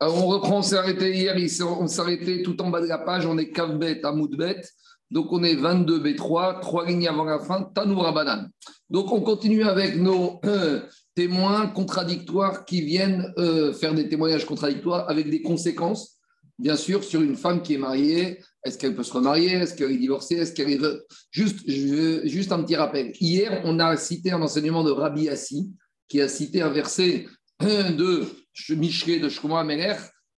Alors, on reprend, on s'est arrêté hier, on s'est arrêté tout en bas de la page, on est Kavbet à Moudbet, donc on est 22 B3, trois lignes avant la fin, Tanoura Banane. Donc on continue avec nos euh, témoins contradictoires qui viennent euh, faire des témoignages contradictoires avec des conséquences, bien sûr, sur une femme qui est mariée. Est-ce qu'elle peut se remarier? Est-ce qu'elle est divorcée? Est-ce qu'elle est juste, juste un petit rappel. Hier, on a cité un enseignement de Rabbi Assi qui a cité un verset de Michelet de Ameler,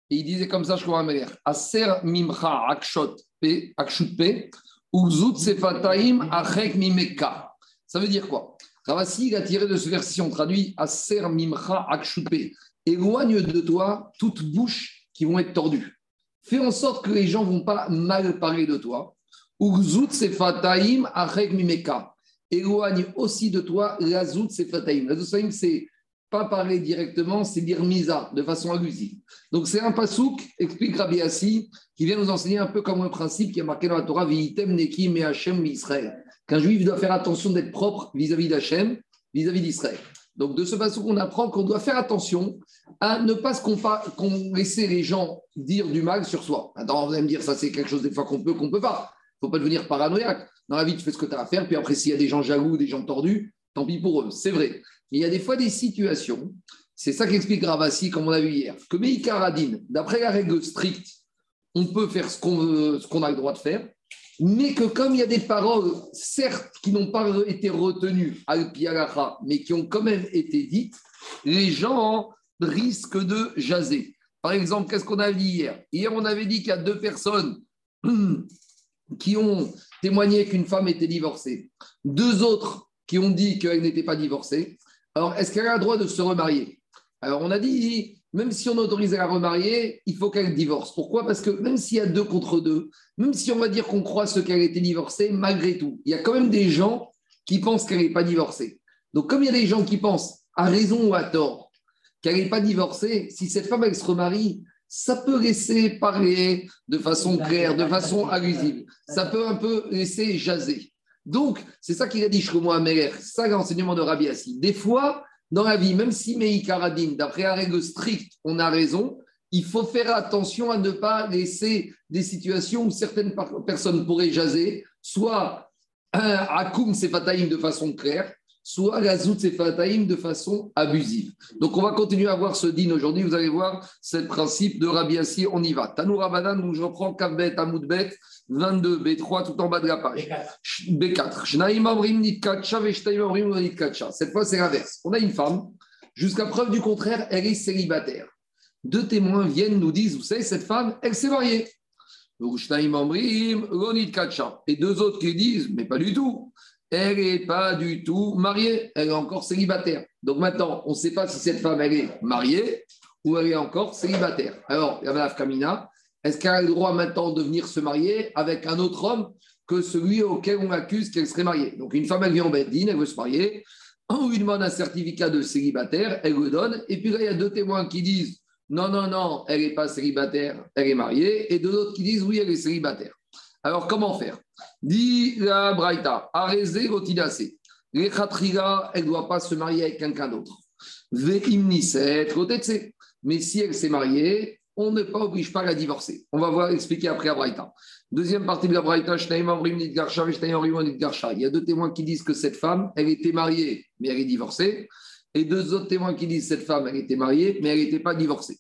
et il disait comme ça Shkoma Ameler Aser mimcha akshot pe, akshut pe, uzut sefataim achek mimeka. Ça veut dire quoi? Ravasi, il a tiré de ce verset, on traduit Aser mimcha akshut pe. Éloigne de toi toutes bouches qui vont être tordues. Fais en sorte que les gens ne vont pas mal parler de toi. Uzut sefataim achek mimeka. Éloigne aussi de toi la zout sefataim. La zout c'est pas parler directement, c'est dire misa de façon abusive. Donc c'est un pasouk, explique Rabbi Assi, qui vient nous enseigner un peu comme un principe qui est marqué dans la Torah, Vi'item Nekim et Hachem Israël. Qu'un juif doit faire attention d'être propre vis-à-vis d'Hachem, vis-à-vis d'Israël. Donc de ce pasouk, on apprend qu'on doit faire attention à ne pas qu'on laisser les gens dire du mal sur soi. Attends, vous allez me dire, ça c'est quelque chose des fois qu'on peut, qu'on peut pas. Il ne faut pas devenir paranoïaque. Dans la vie, tu fais ce que tu as à faire, puis après, s'il y a des gens jaloux, des gens tordus, tant pis pour eux. C'est vrai il y a des fois des situations, c'est ça qu'explique Ravassi, comme on a vu hier, que Meikaradine, d'après la règle stricte, on peut faire ce qu'on a le droit de faire, mais que comme il y a des paroles, certes, qui n'ont pas été retenues al mais qui ont quand même été dites, les gens risquent de jaser. Par exemple, qu'est-ce qu'on a dit hier? Hier, on avait dit qu'il y a deux personnes qui ont témoigné qu'une femme était divorcée. Deux autres qui ont dit qu'elle n'était pas divorcée. Alors, est-ce qu'elle a le droit de se remarier? Alors, on a dit, même si on autorise à la remarier, il faut qu'elle divorce. Pourquoi? Parce que même s'il y a deux contre deux, même si on va dire qu'on croit ce qu'elle a été divorcée, malgré tout, il y a quand même des gens qui pensent qu'elle n'est pas divorcée. Donc, comme il y a des gens qui pensent, à raison ou à tort, qu'elle n'est pas divorcée, si cette femme, elle se remarie, ça peut laisser parler de façon claire, de façon allusive. Ça peut un peu laisser jaser. Donc, c'est ça qu'il a dit Shlomo Ameler, c'est ça l'enseignement de Rabbi Assi. Des fois, dans la vie, même si Meïkaradine, d'après la règle stricte, on a raison, il faut faire attention à ne pas laisser des situations où certaines personnes pourraient jaser, soit à Akum Sefataïm de façon claire, soit la zout Sefataïm de façon abusive. Donc on va continuer à voir ce din aujourd'hui. Vous allez voir ce principe de Rabbi Assi, on y va. Tanoura Banan, où je reprends Kavbet, Amoudbet, 22, B3, tout en bas de la page. B4. Cette fois, c'est l'inverse. On a une femme, jusqu'à preuve du contraire, elle est célibataire. Deux témoins viennent, nous disent, vous savez, cette femme, elle s'est mariée. Et deux autres qui disent, mais pas du tout. Elle n'est pas du tout mariée, elle est encore célibataire. Donc maintenant, on ne sait pas si cette femme, elle est mariée ou elle est encore célibataire. Alors, il y la Kamina, est-ce qu'elle a le droit maintenant de venir se marier avec un autre homme que celui auquel on accuse qu'elle serait mariée? Donc une femme, elle vient en Beddin, elle veut se marier, on lui demande un certificat de célibataire, elle le donne, et puis là, il y a deux témoins qui disent non, non, non, elle n'est pas célibataire, elle est mariée, et deux autres qui disent oui, elle est célibataire. Alors comment faire? Dit la Braïta, arrêtez rotinacé. Les elle ne doit pas se marier avec quelqu'un d'autre. Mais si elle s'est mariée, on ne pas oblige pas à la divorcer. On va voir expliquer après à Braïta. Deuxième partie de la Braïta, il y a deux témoins qui disent que cette femme, elle était mariée, mais elle est divorcée. Et deux autres témoins qui disent que cette femme, elle était mariée, mais elle n'était pas divorcée.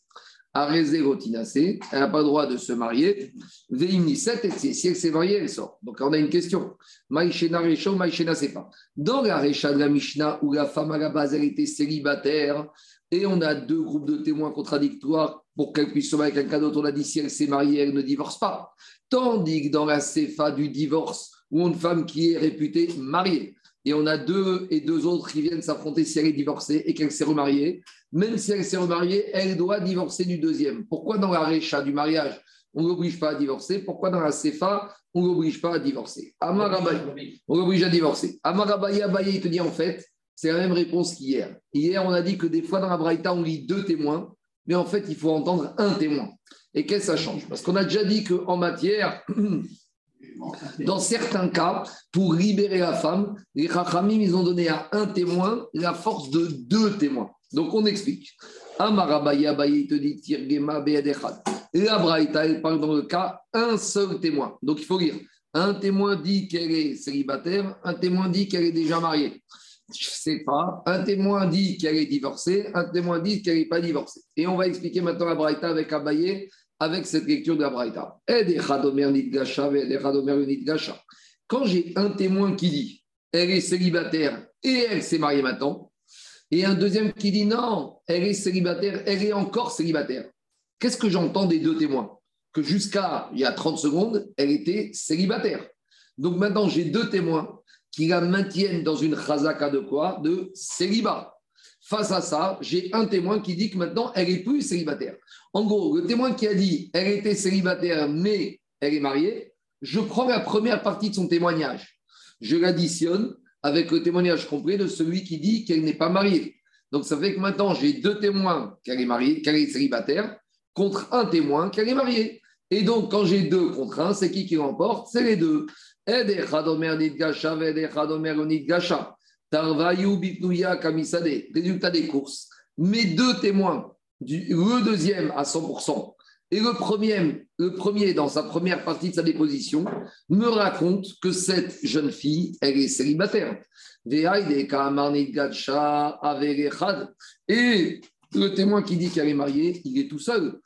Arezé elle n'a pas le droit de se marier. si elle s'est mariée, elle sort. Donc on a une question. Dans la Recha de la Mishnah, où la femme à la base, elle était célibataire, et on a deux groupes de témoins contradictoires pour qu'elle puisse se marier avec quelqu'un d'autre. On a dit si elle s'est mariée, elle ne divorce pas. Tandis que dans la CFA du divorce, où une femme qui est réputée mariée, et on a deux et deux autres qui viennent s'affronter si elle est divorcée et qu'elle s'est remariée, même si elle s'est remariée, elle doit divorcer du deuxième. Pourquoi dans la récha du mariage, on ne l'oblige pas à divorcer? Pourquoi dans la CFA, on ne l'oblige pas à divorcer? Amarabaye, on l'oblige à divorcer. Amarabaye, Abaye, il te dit en fait, c'est la même réponse qu'hier. Hier, on a dit que des fois dans la Braïta, on lit deux témoins, mais en fait, il faut entendre un témoin. Et qu'est-ce que ça change? Parce qu'on a déjà dit qu'en matière, dans certains cas, pour libérer la femme, les Rachamim, ils ont donné à un témoin la force de deux témoins. Donc, on explique. Amarabaye, Abaye, il te dit Tirgema Be'edechad. La Braïta, elle parle dans le cas un seul témoin. Donc il faut lire. Un témoin dit qu'elle est célibataire, un témoin dit qu'elle est déjà mariée. Je ne sais pas. Un témoin dit qu'elle est divorcée, un témoin dit qu'elle n'est pas divorcée. Et on va expliquer maintenant la Braïta avec Abaye, avec cette lecture de la Braïta. Quand j'ai un témoin qui dit elle est célibataire et elle s'est mariée maintenant, et un deuxième qui dit non, elle est célibataire, elle est encore célibataire. Qu'est-ce que j'entends des deux témoins? Que jusqu'à il y a 30 secondes, elle était célibataire. Donc maintenant, j'ai deux témoins qui la maintiennent dans une chazaka de quoi? De célibat. Face à ça, j'ai un témoin qui dit que maintenant, elle est plus célibataire. En gros, le témoin qui a dit elle était célibataire, mais elle est mariée, je prends la première partie de son témoignage. Je l'additionne avec le témoignage complet de celui qui dit qu'elle n'est pas mariée. Donc ça fait que maintenant j'ai deux témoins qu'elle est célibataire, contre un témoin qu'elle est mariée. Et donc quand j'ai deux contre un, c'est qui qui remporte C'est les deux. Résultat des courses. Mes deux témoins, le deuxième à 100%, et le premier, le premier, dans sa première partie de sa déposition, me raconte que cette jeune fille, elle est célibataire. Et le témoin qui dit qu'elle est mariée, il est tout seul.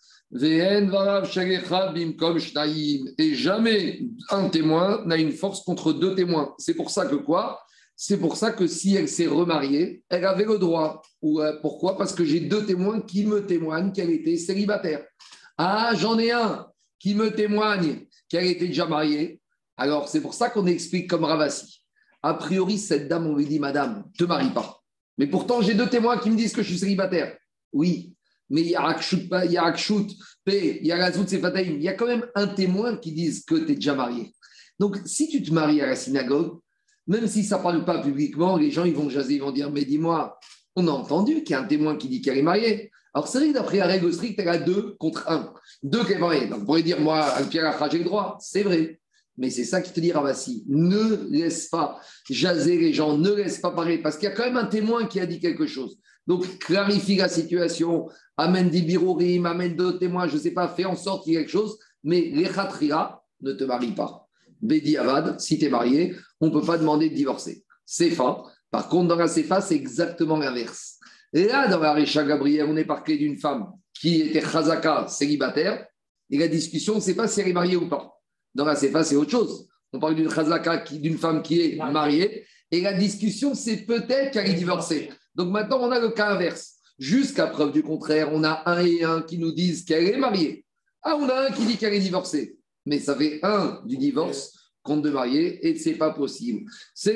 Et jamais un témoin n'a une force contre deux témoins. C'est pour ça que quoi? C'est pour ça que si elle s'est remariée, elle avait le droit. Euh, pourquoi? Parce que j'ai deux témoins qui me témoignent qu'elle était célibataire. Ah, j'en ai un qui me témoigne qu'elle était déjà mariée. Alors, c'est pour ça qu'on explique comme Ravasi. A priori, cette dame, on lui dit, Madame, te marie pas. Mais pourtant, j'ai deux témoins qui me disent que je suis célibataire. Oui, mais il y a Akshut, il y a il y a Razout Il y a quand même un témoin qui dit que tu es déjà marié. Donc, si tu te maries à la synagogue, même si ça ne parle pas publiquement, les gens ils vont jaser, ils vont dire Mais dis-moi, on a entendu qu'il y a un témoin qui dit qu'elle est mariée. Alors, c'est vrai que d'après la règle stricte, elle a deux contre un. Deux qui est. Donc, vous pourrait dire, moi, Pierre j'ai le droit. C'est vrai. Mais c'est ça qui te dit, Ravassi. Ne laisse pas jaser les gens, ne laisse pas parler, parce qu'il y a quand même un témoin qui a dit quelque chose. Donc, clarifie la situation, amène des birourim, amène d'autres témoins, je ne sais pas, fais en sorte qu'il y ait quelque chose, mais les ne te marie pas. Bédi Avad, si tu es marié, on ne peut pas demander de divorcer. Sefa, par contre, dans la Sefa, c'est exactement l'inverse. Et là, dans la Récha Gabriel, on est parlé d'une femme qui était chazaka, célibataire, et la discussion, c'est pas si elle est mariée ou pas. Dans la Sefa, c'est autre chose. On parle d'une chazaka, d'une femme qui est mariée, et la discussion, c'est peut-être qu'elle est divorcée. Donc maintenant, on a le cas inverse. Jusqu'à preuve du contraire, on a un et un qui nous disent qu'elle est mariée. Ah, on a un qui dit qu'elle est divorcée. Mais ça fait un du divorce contre de mariée et ce n'est pas possible. C'est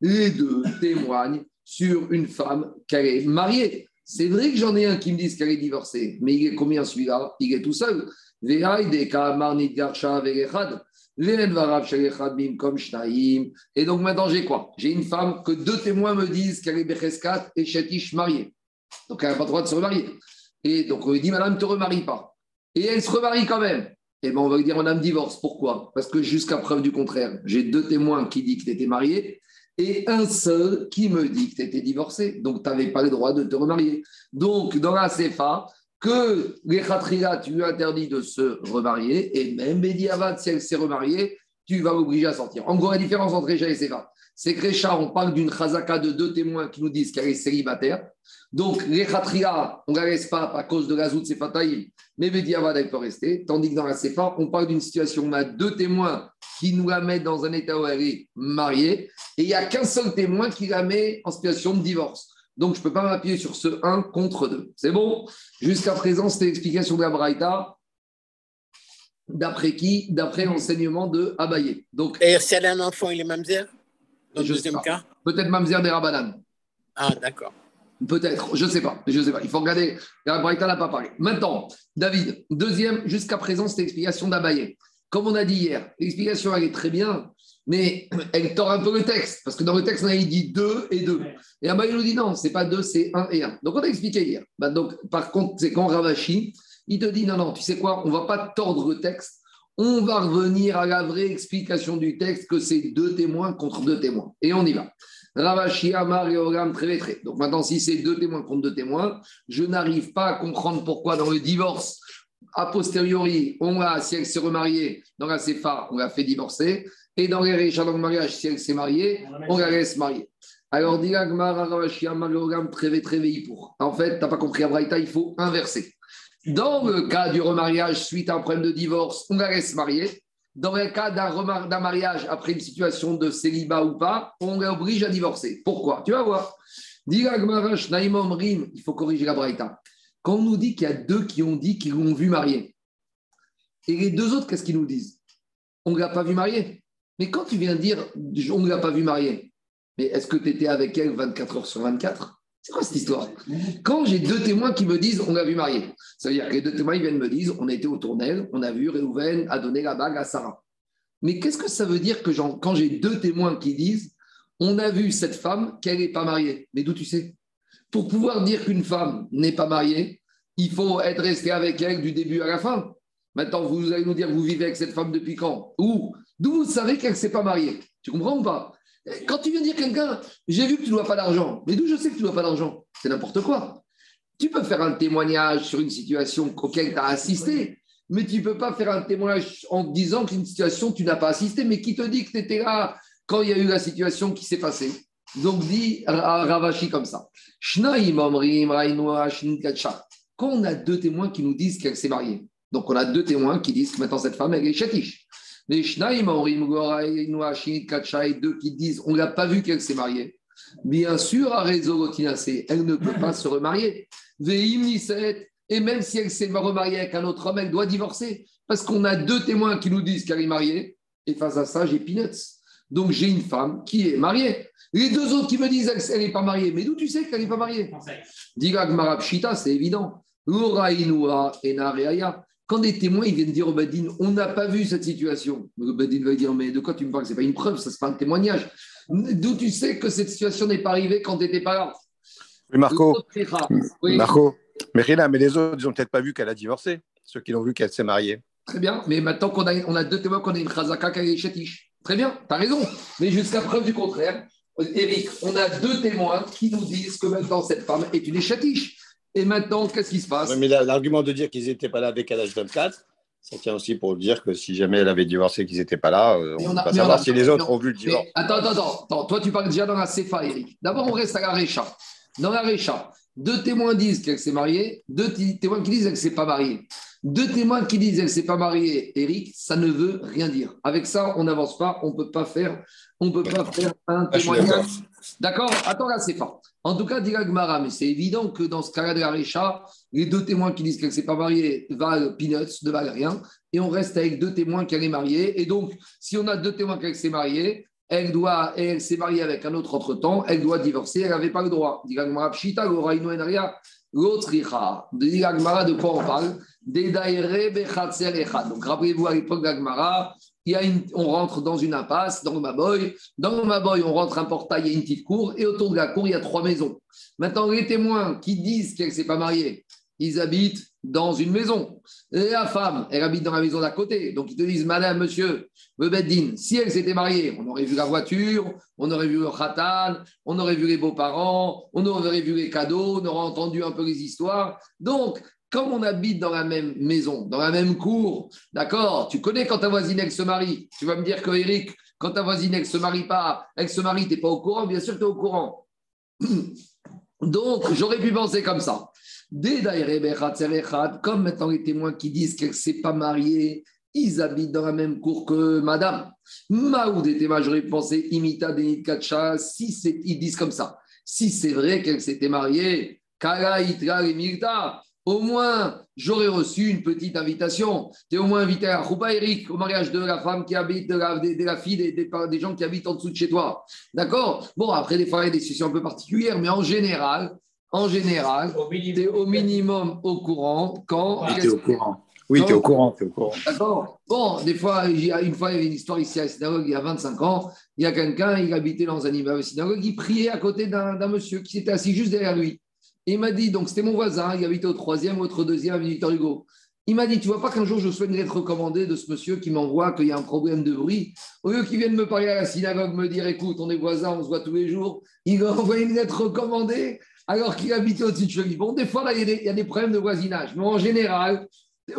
les deux témoignent sur une femme qu'elle est mariée. C'est vrai que j'en ai un qui me dit qu'elle est divorcée, mais il est combien celui-là? Il est tout seul. Et donc maintenant j'ai quoi? J'ai une femme que deux témoins me disent qu'elle est Becheskat et Chetish mariée. Donc elle n'a pas le droit de se remarier. Et donc on lui dit Madame, ne te remarie pas. Et elle se remarie quand même. Et bien on va dire Madame divorce. Pourquoi? Parce que jusqu'à preuve du contraire, j'ai deux témoins qui disent que tu étais mariée et un seul qui me dit que tu étais divorcée. Donc tu n'avais pas le droit de te remarier. Donc dans la CFA, que les tu lui interdis de se remarier, et même Avad, si elle s'est remariée, tu vas l'obliger à sortir. En gros, la différence entre Récha et Séva, c'est que on parle d'une chazaka de deux témoins qui nous disent qu'elle est célibataire. Donc, les khatriya, on ne la laisse pas à cause de la zout Sefataïm, mais Avad, elle peut rester. Tandis que dans la Sefa, on parle d'une situation où on a deux témoins qui nous la mettent dans un état où elle est mariée, et il n'y a qu'un seul témoin qui la met en situation de divorce. Donc, je ne peux pas m'appuyer sur ce 1 contre 2. C'est bon? Jusqu'à présent, c'était l'explication de la Braïta. D'après qui? D'après l'enseignement de Abaye. Donc, Et si elle a un enfant, il est mamzer? Le deuxième cas Peut-être mamzer des Rabanan. Ah, d'accord. Peut-être, je ne sais pas. Je sais pas. Il faut regarder. La Braïta n'a pas parlé. Maintenant, David, deuxième, jusqu'à présent, c'était l'explication d'Abaye. Comme on a dit hier, l'explication, elle est très bien mais elle tord un peu le texte, parce que dans le texte, on a dit 2 et 2. Et Abaye nous dit non, c'est pas 2, c'est 1 et 1. Donc on a expliqué hier. Bah, donc, par contre, c'est quand Ravashi, il te dit non, non, tu sais quoi, on va pas tordre le texte, On va revenir à la vraie explication du texte que c'est deux témoins contre deux témoins. Et on y va. Ravashi Amar et Ogam très très. Donc maintenant, si c'est deux témoins contre deux témoins, je n'arrive pas à comprendre pourquoi dans le divorce, a posteriori, on a, si elle s'est remariée, dans la CFA, on l'a fait divorcer. Et dans les réchats, dans le mariage, si elle s'est mariée, on la laisse marier. Alors, dit Ravashi Amar et très pour. En fait, tu n'as pas compris à il faut inverser. Dans le cas du remariage suite à un problème de divorce, on la laisse marier. Dans le cas d'un mariage après une situation de célibat ou pas, on l'oblige à divorcer. Pourquoi? Tu vas voir. Il faut corriger la braïta. Quand on nous dit qu'il y a deux qui ont dit qu'ils l'ont vu marier, et les deux autres, qu'est-ce qu'ils nous disent? On ne l'a pas vu marier. Mais quand tu viens dire on ne l'a pas vu marier, mais est-ce que tu étais avec elle 24 heures sur 24 c'est quoi cette histoire? Quand j'ai deux témoins qui me disent on l'a vu marier, ça veut dire que les deux témoins viennent me dire on été au tournel, on a vu Réhouven a donné la bague à Sarah. Mais qu'est-ce que ça veut dire que quand j'ai deux témoins qui disent on a vu cette femme qu'elle n'est pas mariée. Mais d'où tu sais? Pour pouvoir dire qu'une femme n'est pas mariée, il faut être resté avec elle du début à la fin. Maintenant, vous allez nous dire vous vivez avec cette femme depuis quand? Où? D'où vous savez qu'elle ne s'est pas mariée? Tu comprends ou pas? Quand tu viens dire quelqu'un, j'ai vu que tu ne dois pas d'argent, mais d'où je sais que tu ne dois pas d'argent? C'est n'importe quoi. Tu peux faire un témoignage sur une situation auquel tu as assisté, mais tu ne peux pas faire un témoignage en disant qu'une situation, tu n'as pas assisté, mais qui te dit que tu étais là quand il y a eu la situation qui s'est passée Donc dit Ravashi comme ça. Quand on a deux témoins qui nous disent qu'elle s'est mariée, donc on a deux témoins qui disent que maintenant cette femme, elle est chatiche. Les Shnaim, deux qui disent on n'a pas vu qu'elle s'est mariée. Bien sûr, à elle ne peut pas se remarier. Et même si elle s'est remariée avec un autre homme, elle doit divorcer. Parce qu'on a deux témoins qui nous disent qu'elle est mariée. Et face à ça, j'ai Peanuts. Donc j'ai une femme qui est mariée. Les deux autres qui me disent qu'elle n'est pas mariée. Mais d'où tu sais qu'elle n'est pas mariée? Digag Marabshita, c'est évident. et quand des témoins ils viennent dire au Badin, on n'a pas vu cette situation, le Badin va dire, mais de quoi tu me parles? Ce n'est pas une preuve, ça, n'est pas un témoignage. D'où tu sais que cette situation n'est pas arrivée quand tu n'étais pas là? Oui, Marco. Marco. Mais Rina, mais les autres, ils n'ont peut-être pas vu qu'elle a divorcé, ceux qui l'ont vu qu'elle s'est mariée. Très bien, mais maintenant qu'on a, on a deux témoins, qu'on a une Khazaka chatiche. Très bien, tu as raison. Mais jusqu'à preuve du contraire, Eric, on a deux témoins qui nous disent que maintenant cette femme est une chatiche. Et maintenant, qu'est-ce qui se passe? Mais l'argument de dire qu'ils n'étaient pas là avec l'âge 24, ça tient aussi pour dire que si jamais elle avait divorcé, qu'ils n'étaient pas là, euh, on ne peut pas savoir si les autres ont vu le divorce. attends, attends, attends, Toi, tu parles déjà dans la CFA, Eric. D'abord, on reste à la Récha. Dans la Récha, deux témoins disent qu'elle s'est mariée, deux témoins qui disent qu'elle ne s'est pas mariée. Deux témoins qui disent qu'elle ne s'est pas mariée, Eric, ça ne veut rien dire. Avec ça, on n'avance pas, on ne peut pas faire, on peut pas faire un ah, témoignage. D'accord? Attends, là, c'est fort. En tout cas, dit Gmara, mais c'est évident que dans ce cas-là de la Récha, les deux témoins qui disent qu'elle ne s'est pas mariée valent peanuts, ne valent rien. Et on reste avec deux témoins qu'elle est mariée. Et donc, si on a deux témoins qu'elle s'est mariée, elle doit, elle s'est mariée avec un autre entre-temps, elle doit divorcer, elle n'avait pas le droit. Dit Gmara, pshita, l'autre Dit Gmara, de quoi on parle? Donc rappelez-vous à l'époque d'Agmara, on rentre dans une impasse, dans Maboy. Dans Maboy, on rentre un portail, il y a une petite cour, et autour de la cour, il y a trois maisons. Maintenant, les témoins qui disent qu'elle ne s'est pas mariée, ils habitent dans une maison. Et la femme, elle habite dans la maison d'à côté. Donc, ils te disent, Madame, Monsieur, Beddin, si elle s'était mariée, on aurait vu la voiture, on aurait vu le khatan, on aurait vu les beaux-parents, on aurait vu les cadeaux, on aurait entendu un peu les histoires. Donc, comme on habite dans la même maison, dans la même cour, d'accord? Tu connais quand ta voisine, elle se marie. Tu vas me dire que Eric, quand ta voisine, elle se marie pas, elle se marie, tu n'es pas au courant? Bien sûr que tu es au courant. Donc, j'aurais pu penser comme ça. Comme maintenant les témoins qui disent qu'elle ne s'est pas mariée, ils habitent dans la même cour que madame. Maoud et j'aurais pu penser imita denit si ils disent comme ça. Si c'est vrai qu'elle s'était mariée, Kala itra au moins, j'aurais reçu une petite invitation. Tu es au moins invité à Rouba Eric, au mariage de la femme qui habite, de la, fille, des, des, gens qui habitent en dessous de chez toi. D'accord? Bon, après, des fois, il y a des situations un peu particulières, mais en général, en général, tu es au minimum au courant quand. Oui, tu es au courant. Oui, tu es au courant. Es au courant. D'accord Bon, des fois, une fois, il y avait une histoire ici à la synagogue, il y a 25 ans. Il y a quelqu'un, il habitait dans un immeuble synagogue, il priait à côté d'un monsieur qui s'était assis juste derrière lui il m'a dit, donc c'était mon voisin, il habitait au troisième, au deuxième avenue Victor Hugo. Il m'a dit, tu vois pas qu'un jour je souhaite une lettre recommandée de ce monsieur qui m'envoie qu'il y a un problème de bruit? Au lieu qu'il vienne me parler à la synagogue, me dire, écoute, on est voisins, on se voit tous les jours, il m'a envoyé une lettre recommandée alors qu'il habite au-dessus de chez Bon, des fois, là, il y, a des, problèmes de voisinage. Mais en général,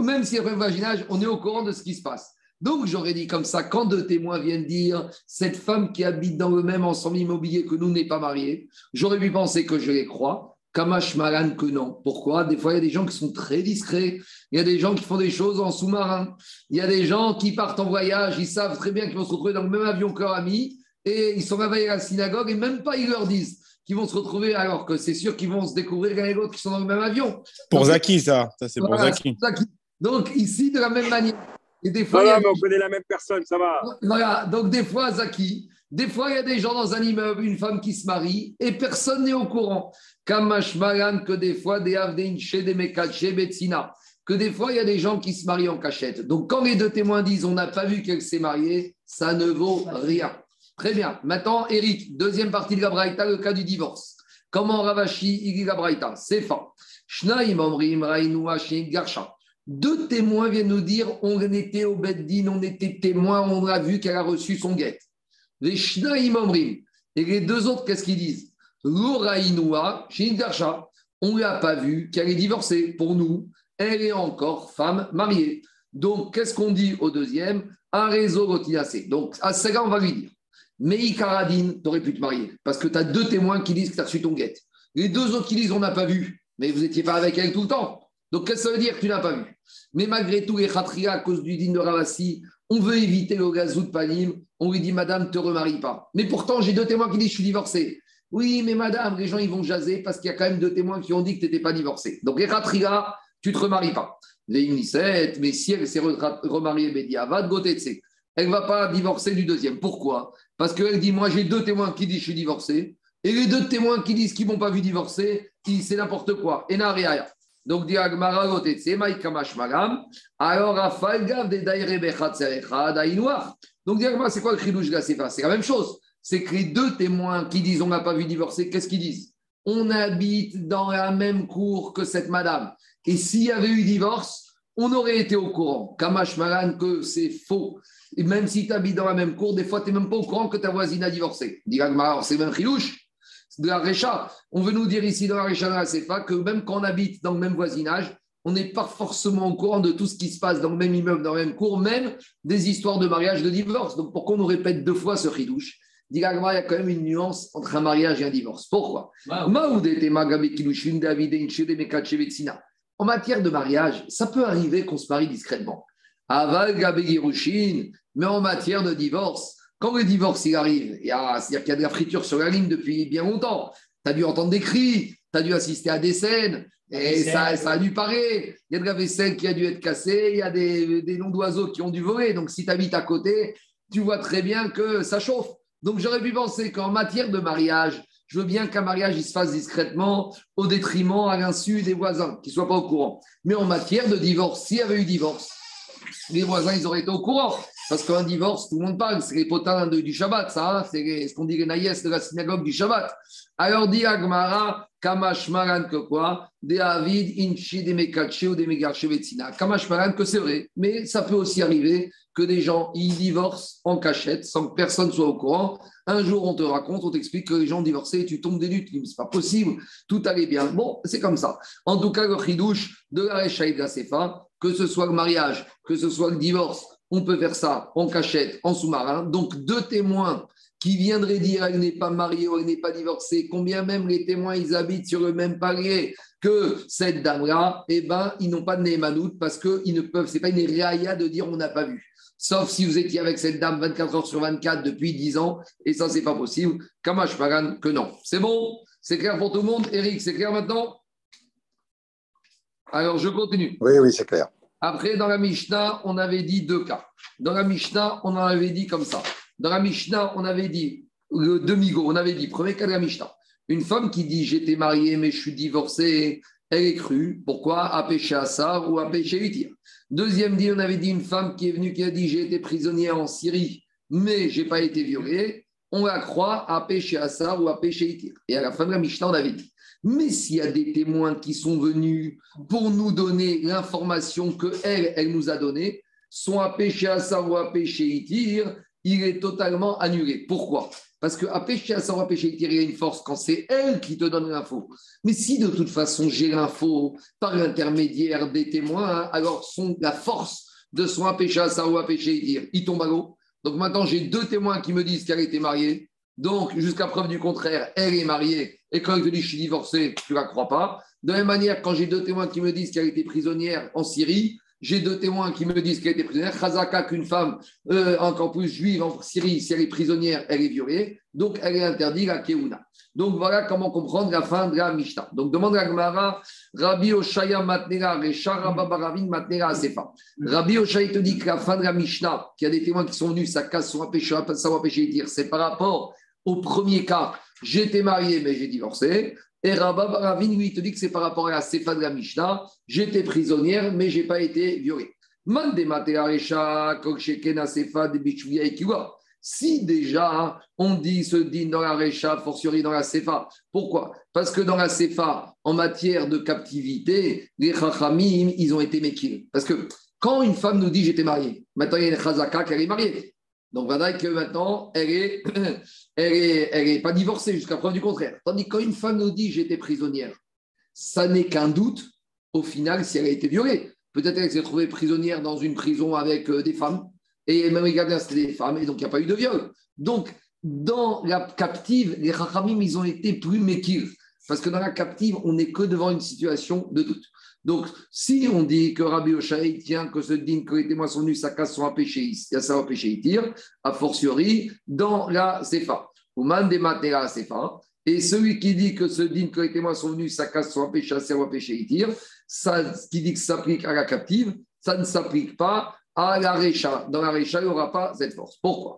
même s'il y a des problèmes de voisinage, on est au courant de ce qui se passe. Donc, j'aurais dit comme ça, quand deux témoins viennent dire cette femme qui habite dans le même ensemble immobilier que nous n'est pas mariée, j'aurais pu penser que je les crois. Kamash Malan que non. Pourquoi? Des fois, il y a des gens qui sont très discrets. Il y a des gens qui font des choses en sous-marin. Il y a des gens qui partent en voyage. Ils savent très bien qu'ils vont se retrouver dans le même avion que leur ami. Et ils sont réveillés à la synagogue et même pas ils leur disent qu'ils vont se retrouver alors que c'est sûr qu'ils vont se découvrir l'un et l'autre qui sont dans le même avion. Pour Zaki, ça. Ça, c'est pour Zaki. Donc, ici, de la même manière. Et des fois, voilà, on connaît la même personne, ça va. Voilà, donc des fois, Zaki, des fois, il y a des gens dans un immeuble, une femme qui se marie, et personne n'est au courant. Kamashmalan, que des fois, des que des fois, il y a des gens qui se marient en cachette. Donc, quand les deux témoins disent on n'a pas vu qu'elle s'est mariée, ça ne vaut rien. Très bien. Maintenant, Eric, deuxième partie de la Braïta, le cas du divorce. Comment Ravashi, il la Braïta C'est fin. Deux témoins viennent nous dire on était au Beddin, on était témoins, on a vu qu'elle a reçu son guette. Les Et les deux autres, qu'est-ce qu'ils disent? L'Oraïnoua, on ne l'a pas vu qu'elle est divorcée. Pour nous, elle est encore femme mariée. Donc, qu'est-ce qu'on dit au deuxième? Un réseau rotinacé. Donc, à cela, on va lui dire Mais Karadine, tu aurais pu te marier. Parce que tu as deux témoins qui disent que tu as reçu ton guette. Les deux autres qui disent On n'a pas vu. Mais vous n'étiez pas avec elle tout le temps. Donc, qu'est-ce que ça veut dire que tu n'as pas vu? Mais malgré tout, les à cause du din de Ravassi, on veut éviter le gazou de panim. On lui dit Madame, te remarie pas. Mais pourtant, j'ai deux témoins qui disent Je suis divorcé. Oui, mais madame, les gens, ils vont jaser parce qu'il y a quand même deux témoins qui ont dit que tu n'étais pas divorcé. Donc, Eratria, tu ne te remaries pas. Les mais si elle s'est remariée, Mediavad, Gotetse, elle ne va pas divorcer du deuxième. Pourquoi? Parce qu'elle dit Moi, j'ai deux témoins qui disent Je suis divorcé. Et les deux témoins qui disent qu'ils ne m'ont pas vu divorcer, c'est n'importe quoi. Et n'a Donc, Magam. Alors, Gav de Donc, Diagmara, c'est quoi le de la C'est la même chose c'est que les deux témoins qui disent on n'a pas vu divorcer, qu'est-ce qu'ils disent? On habite dans la même cour que cette madame. Et s'il y avait eu divorce, on aurait été au courant. Kamash Malan, que c'est faux. Et même si tu habites dans la même cour, des fois, tu n'es même pas au courant que ta voisine a divorcé. c'est même chilouche. De la Récha. On veut nous dire ici dans la Récha, la CFA, que même quand on habite dans le même voisinage, on n'est pas forcément au courant de tout ce qui se passe dans le même immeuble, dans la même cour, même des histoires de mariage, de divorce. Donc pourquoi on nous répète deux fois ce ridouche il y a quand même une nuance entre un mariage et un divorce. Pourquoi? En matière de mariage, ça peut arriver qu'on se marie discrètement. Mais en matière de divorce, quand le divorce il arrive, c'est-à-dire qu'il y a de la friture sur la ligne depuis bien longtemps, tu as dû entendre des cris, tu as dû assister à des scènes, et ça, ça, a dû parer. Il y a de la vaisselle qui a dû être cassée, il y a des, des noms d'oiseaux qui ont dû voler. Donc si tu habites à côté, tu vois très bien que ça chauffe. Donc j'aurais pu penser qu'en matière de mariage, je veux bien qu'un mariage il se fasse discrètement, au détriment, à l'insu des voisins, qu'ils ne soient pas au courant. Mais en matière de divorce, s'il y avait eu divorce, les voisins, ils auraient été au courant. Parce qu'un divorce, tout le monde parle, c'est les potins du Shabbat, ça, hein, c'est ce qu'on dit les naïs de la synagogue du Shabbat. Alors, dit Agmara, Kamash Maran que quoi? David, Inchi, Demekache ou Demegarche Kamash Maran que c'est vrai, mais ça peut aussi arriver que des gens ils divorcent en cachette sans que personne soit au courant. Un jour, on te raconte, on t'explique que les gens divorcés, tu tombes des nues, c'est pas possible, tout allait bien. Bon, c'est comme ça. En tout cas, le chidouche de la Rechaïd de la Sefa, que ce soit le mariage, que ce soit le divorce, on peut faire ça en cachette, en sous-marin. Donc, deux témoins qui viendraient dire elle n'est pas mariée ou elle n'est pas divorcée, combien même les témoins ils habitent sur le même palier que cette dame-là, eh ben, ils n'ont pas de Némanout parce qu'ils ne peuvent, c'est pas une réaïa de dire on n'a pas vu. Sauf si vous étiez avec cette dame 24 heures sur 24 depuis 10 ans, et ça, c'est pas possible. Kamash Pagan, que non. C'est bon? C'est clair pour tout le monde? Eric, c'est clair maintenant? Alors, je continue. Oui, oui, c'est clair. Après, dans la Mishnah, on avait dit deux cas. Dans la Mishnah, on en avait dit comme ça. Dans la Mishnah, on avait dit le demi-go, on avait dit, premier cas de la Mishnah. Une femme qui dit j'étais mariée mais je suis divorcée, elle est crue. Pourquoi? À péché à ça ou à péché utile. Deuxième dit, on avait dit une femme qui est venue qui a dit j'ai été prisonnière en Syrie mais j'ai pas été violée. on la croit à péché Assar ou à péché Itir. Et à la fin de la Mishnah, on avait dit mais s'il y a des témoins qui sont venus pour nous donner l'information que elle, nous a donnée, soit péché Assar ou à péché Itir, il est totalement annulé. Pourquoi? Parce que à péché ou à péché Itir, il y a une force quand c'est elle qui te donne l'info. Mais si de toute façon j'ai l'info par l'intermédiaire des témoins, alors son, la force de son péché Assar ou à péché Itir, il tombe à l'eau. Donc maintenant, j'ai deux témoins qui me disent qu'elle été mariée. Donc, jusqu'à preuve du contraire, elle est mariée. Et quand elle te dit je suis divorcée, tu ne la crois pas. De la même manière, quand j'ai deux témoins qui me disent qu'elle été prisonnière en Syrie, j'ai deux témoins qui me disent qu'elle été prisonnière. Khazaka, qu'une femme, euh, encore plus juive en Syrie, si elle est prisonnière, elle est violée. Donc, elle est interdite à Keuna. Donc, voilà comment comprendre la fin de la Mishnah. Donc, demande à Gmara, Rabbi Oshaya Matnera, Recha Rababaravin Matnera Asefa. Rabbi Oshaya te dit que la fin de la Mishnah, qu'il y a des témoins qui sont venus, ça casse son empêché, ça va de dire, c'est par rapport au premier cas, j'étais marié mais j'ai divorcé. Et Rabba Baravin, lui, te dit que c'est par rapport à la Sefa de la Mishnah, j'étais prisonnière mais je n'ai pas été violée. Si déjà on dit ce din dans la Recha, fortiori dans la Sefa, pourquoi? Parce que dans la Sefa, en matière de captivité, les Chachamim, ils ont été méquils. Parce que quand une femme nous dit j'étais mariée, maintenant il y a une Chazaka qui est mariée. Donc, voilà que maintenant, elle n'est elle est, elle est pas divorcée jusqu'à preuve du contraire. Tandis que quand une femme nous dit j'étais prisonnière, ça n'est qu'un doute au final si elle a été violée. Peut-être qu'elle s'est trouvée prisonnière dans une prison avec euh, des femmes, et même les gardiens c'était des femmes, et donc il n'y a pas eu de viol. Donc, dans la captive, les Rachamim, ils ont été plus méquils. Parce que dans la captive, on n'est que devant une situation de doute. Donc, si on dit que Rabbi Oshai tient que ce din que les témoins sont venus, ça casse son péché, ça va péché tire, a fortiori, dans la Sefa. Ou de la Sefa. Et celui qui dit que ce din que les témoins sont venus, ça casse son péché, ça va péché tire, ça, qui dit que ça s'applique à la captive, ça ne s'applique pas à la Récha. Dans la Récha, il n'y aura pas cette force. Pourquoi?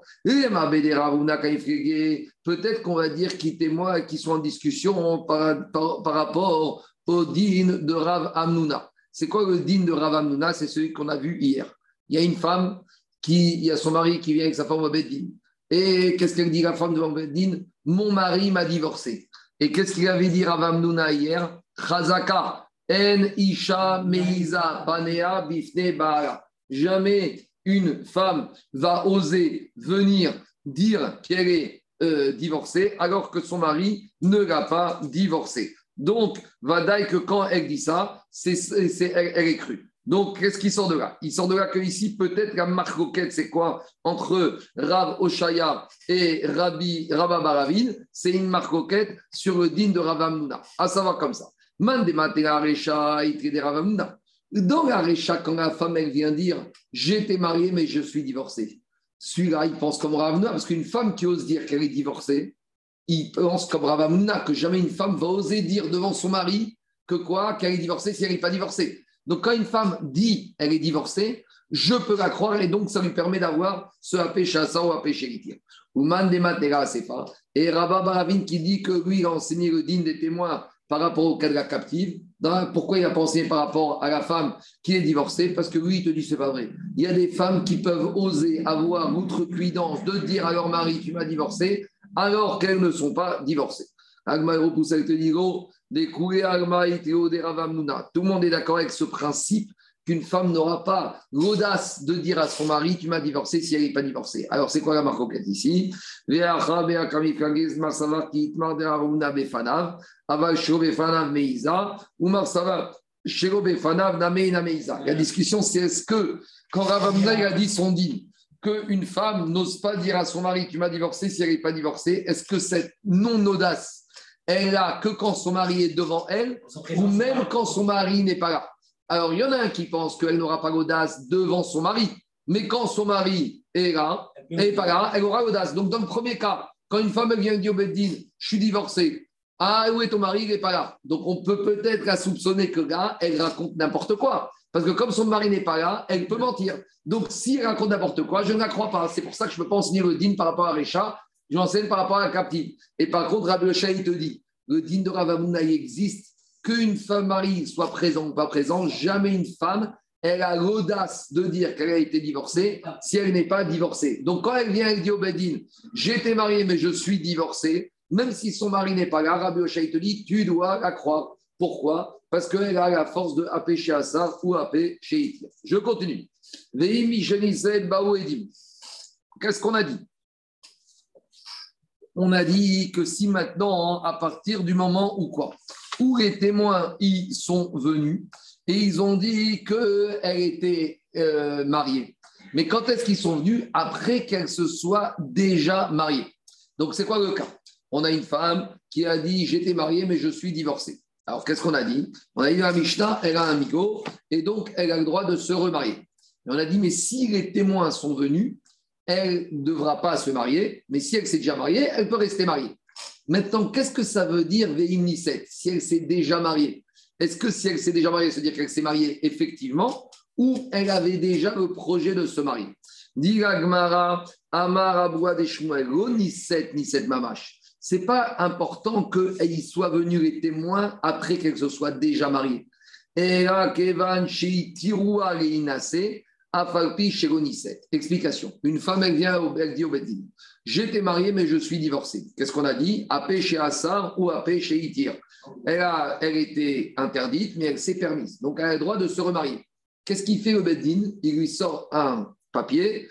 Peut-être qu'on va dire qui témoignent, qui sont en discussion par, par rapport au din de Rav Amnuna. C'est quoi le din de Rav Amnuna? C'est celui qu'on a vu hier. Il y a une femme qui, il y a son mari qui vient avec sa femme au Beddin. Et qu'est-ce qu'elle dit la femme devant Beddin Mon mari m'a divorcé. Et qu'est-ce qu'il avait dit Rav Amnuna hier? Chazaka, en isha meiza panea bifne baara. Jamais une femme va oser venir dire qu'elle est euh, divorcée alors que son mari ne l'a pas divorcée. Donc, Vadaï, que quand elle dit ça, c'est, elle, est crue. Donc, qu'est-ce qui sort de là? Il sort de là que ici, peut-être la marcoquette, c'est quoi? Entre Rav Oshaya et Rabbi Baravin, c'est une marcoquette sur le din de Rav Amuna. À savoir comme ça. Dans la Recha, quand la femme, elle vient dire J'étais mariée, mais je suis divorcée. Celui-là, il pense comme Rav parce qu'une femme qui ose dire qu'elle est divorcée, il pense comme Ravamuna que jamais une femme va oser dire devant son mari que quoi Qu'elle est divorcée si elle n'est pas divorcée. Donc quand une femme dit elle est divorcée, je peux la croire et donc ça lui permet d'avoir ce AP Chassa ou AP Shéritir. Ou Mandema Sefa. Et Rabba Baravin qui dit que lui, il a enseigné le digne des témoins par rapport au cas de la captive. Pourquoi il a pensé par rapport à la femme qui est divorcée? Parce que lui, il te dit c'est pas vrai. Il y a des femmes qui peuvent oser avoir outrecuidance de dire à leur mari tu m'as divorcé alors qu'elles ne sont pas divorcées. Tout le monde est d'accord avec ce principe qu'une femme n'aura pas l'audace de dire à son mari Tu m'as divorcé si elle n'est pas divorcée. Alors, c'est quoi la marcoquette ici? La discussion, c'est est-ce que quand Ravamuna a dit son dit qu'une femme n'ose pas dire à son mari tu m'as divorcé si elle n'est pas divorcée Est-ce que cette non-audace, elle a que quand son mari est devant elle ou même quand son mari n'est pas là? Alors, il y en a un qui pense qu'elle n'aura pas l'audace devant son mari, mais quand son mari est là, elle n'est pas là, elle aura l'audace. Donc, dans le premier cas, quand une femme vient dire au Beddin, je suis divorcée, ah, où est ton mari? Il n'est pas là. Donc, on peut peut-être la soupçonner que là, elle raconte n'importe quoi. Parce que comme son mari n'est pas là, elle peut mentir. Donc, s'il raconte n'importe quoi, je ne la crois pas. C'est pour ça que je ne peux pas enseigner le din par rapport à Récha, je l'enseigne par rapport à la captive. Et par contre, Rabbi il te dit, le din de Ravamouna, il existe, qu'une femme mari soit présente ou pas présente, jamais une femme, elle a l'audace de dire qu'elle a été divorcée si elle n'est pas divorcée. Donc quand elle vient, elle dit au Bedin, j'ai été mariée mais je suis divorcée, même si son mari n'est pas là, Rabbi Oshai te dit, tu dois la croire. Pourquoi? Parce qu'elle a la force de AP chez Assar ou AP chez Hitler. Je continue. Qu'est-ce qu'on a dit? On a dit que si maintenant, à partir du moment où quoi? Où les témoins y sont venus et ils ont dit qu'elle était euh, mariée. Mais quand est-ce qu'ils sont venus? Après qu'elle se soit déjà mariée. Donc c'est quoi le cas? On a une femme qui a dit j'étais mariée mais je suis divorcée. Alors qu'est-ce qu'on a dit? On a dit la Mishnah, elle a un amigo et donc elle a le droit de se remarier. On a dit mais si les témoins sont venus, elle ne devra pas se marier, mais si elle s'est déjà mariée, elle peut rester mariée. Maintenant, qu'est-ce que ça veut dire Veimniset si elle s'est déjà mariée? Est-ce que si elle s'est déjà mariée, c'est-à-dire qu'elle s'est mariée effectivement, ou elle avait déjà le projet de se marier? Amar ni 7, ni 7 mamash. C'est pas important qu'il soit venu les témoins après qu'elle se soit déjà mariée. Explication. Une femme, elle vient, elle dit au Beddin J'étais mariée, mais je suis divorcée. Qu'est-ce qu'on a dit? Apé chez Assar ou Apé chez Itir elle, a, elle était interdite, mais elle s'est permise. Donc, elle a le droit de se remarier. Qu'est-ce qu'il fait au Beddin Il lui sort un papier,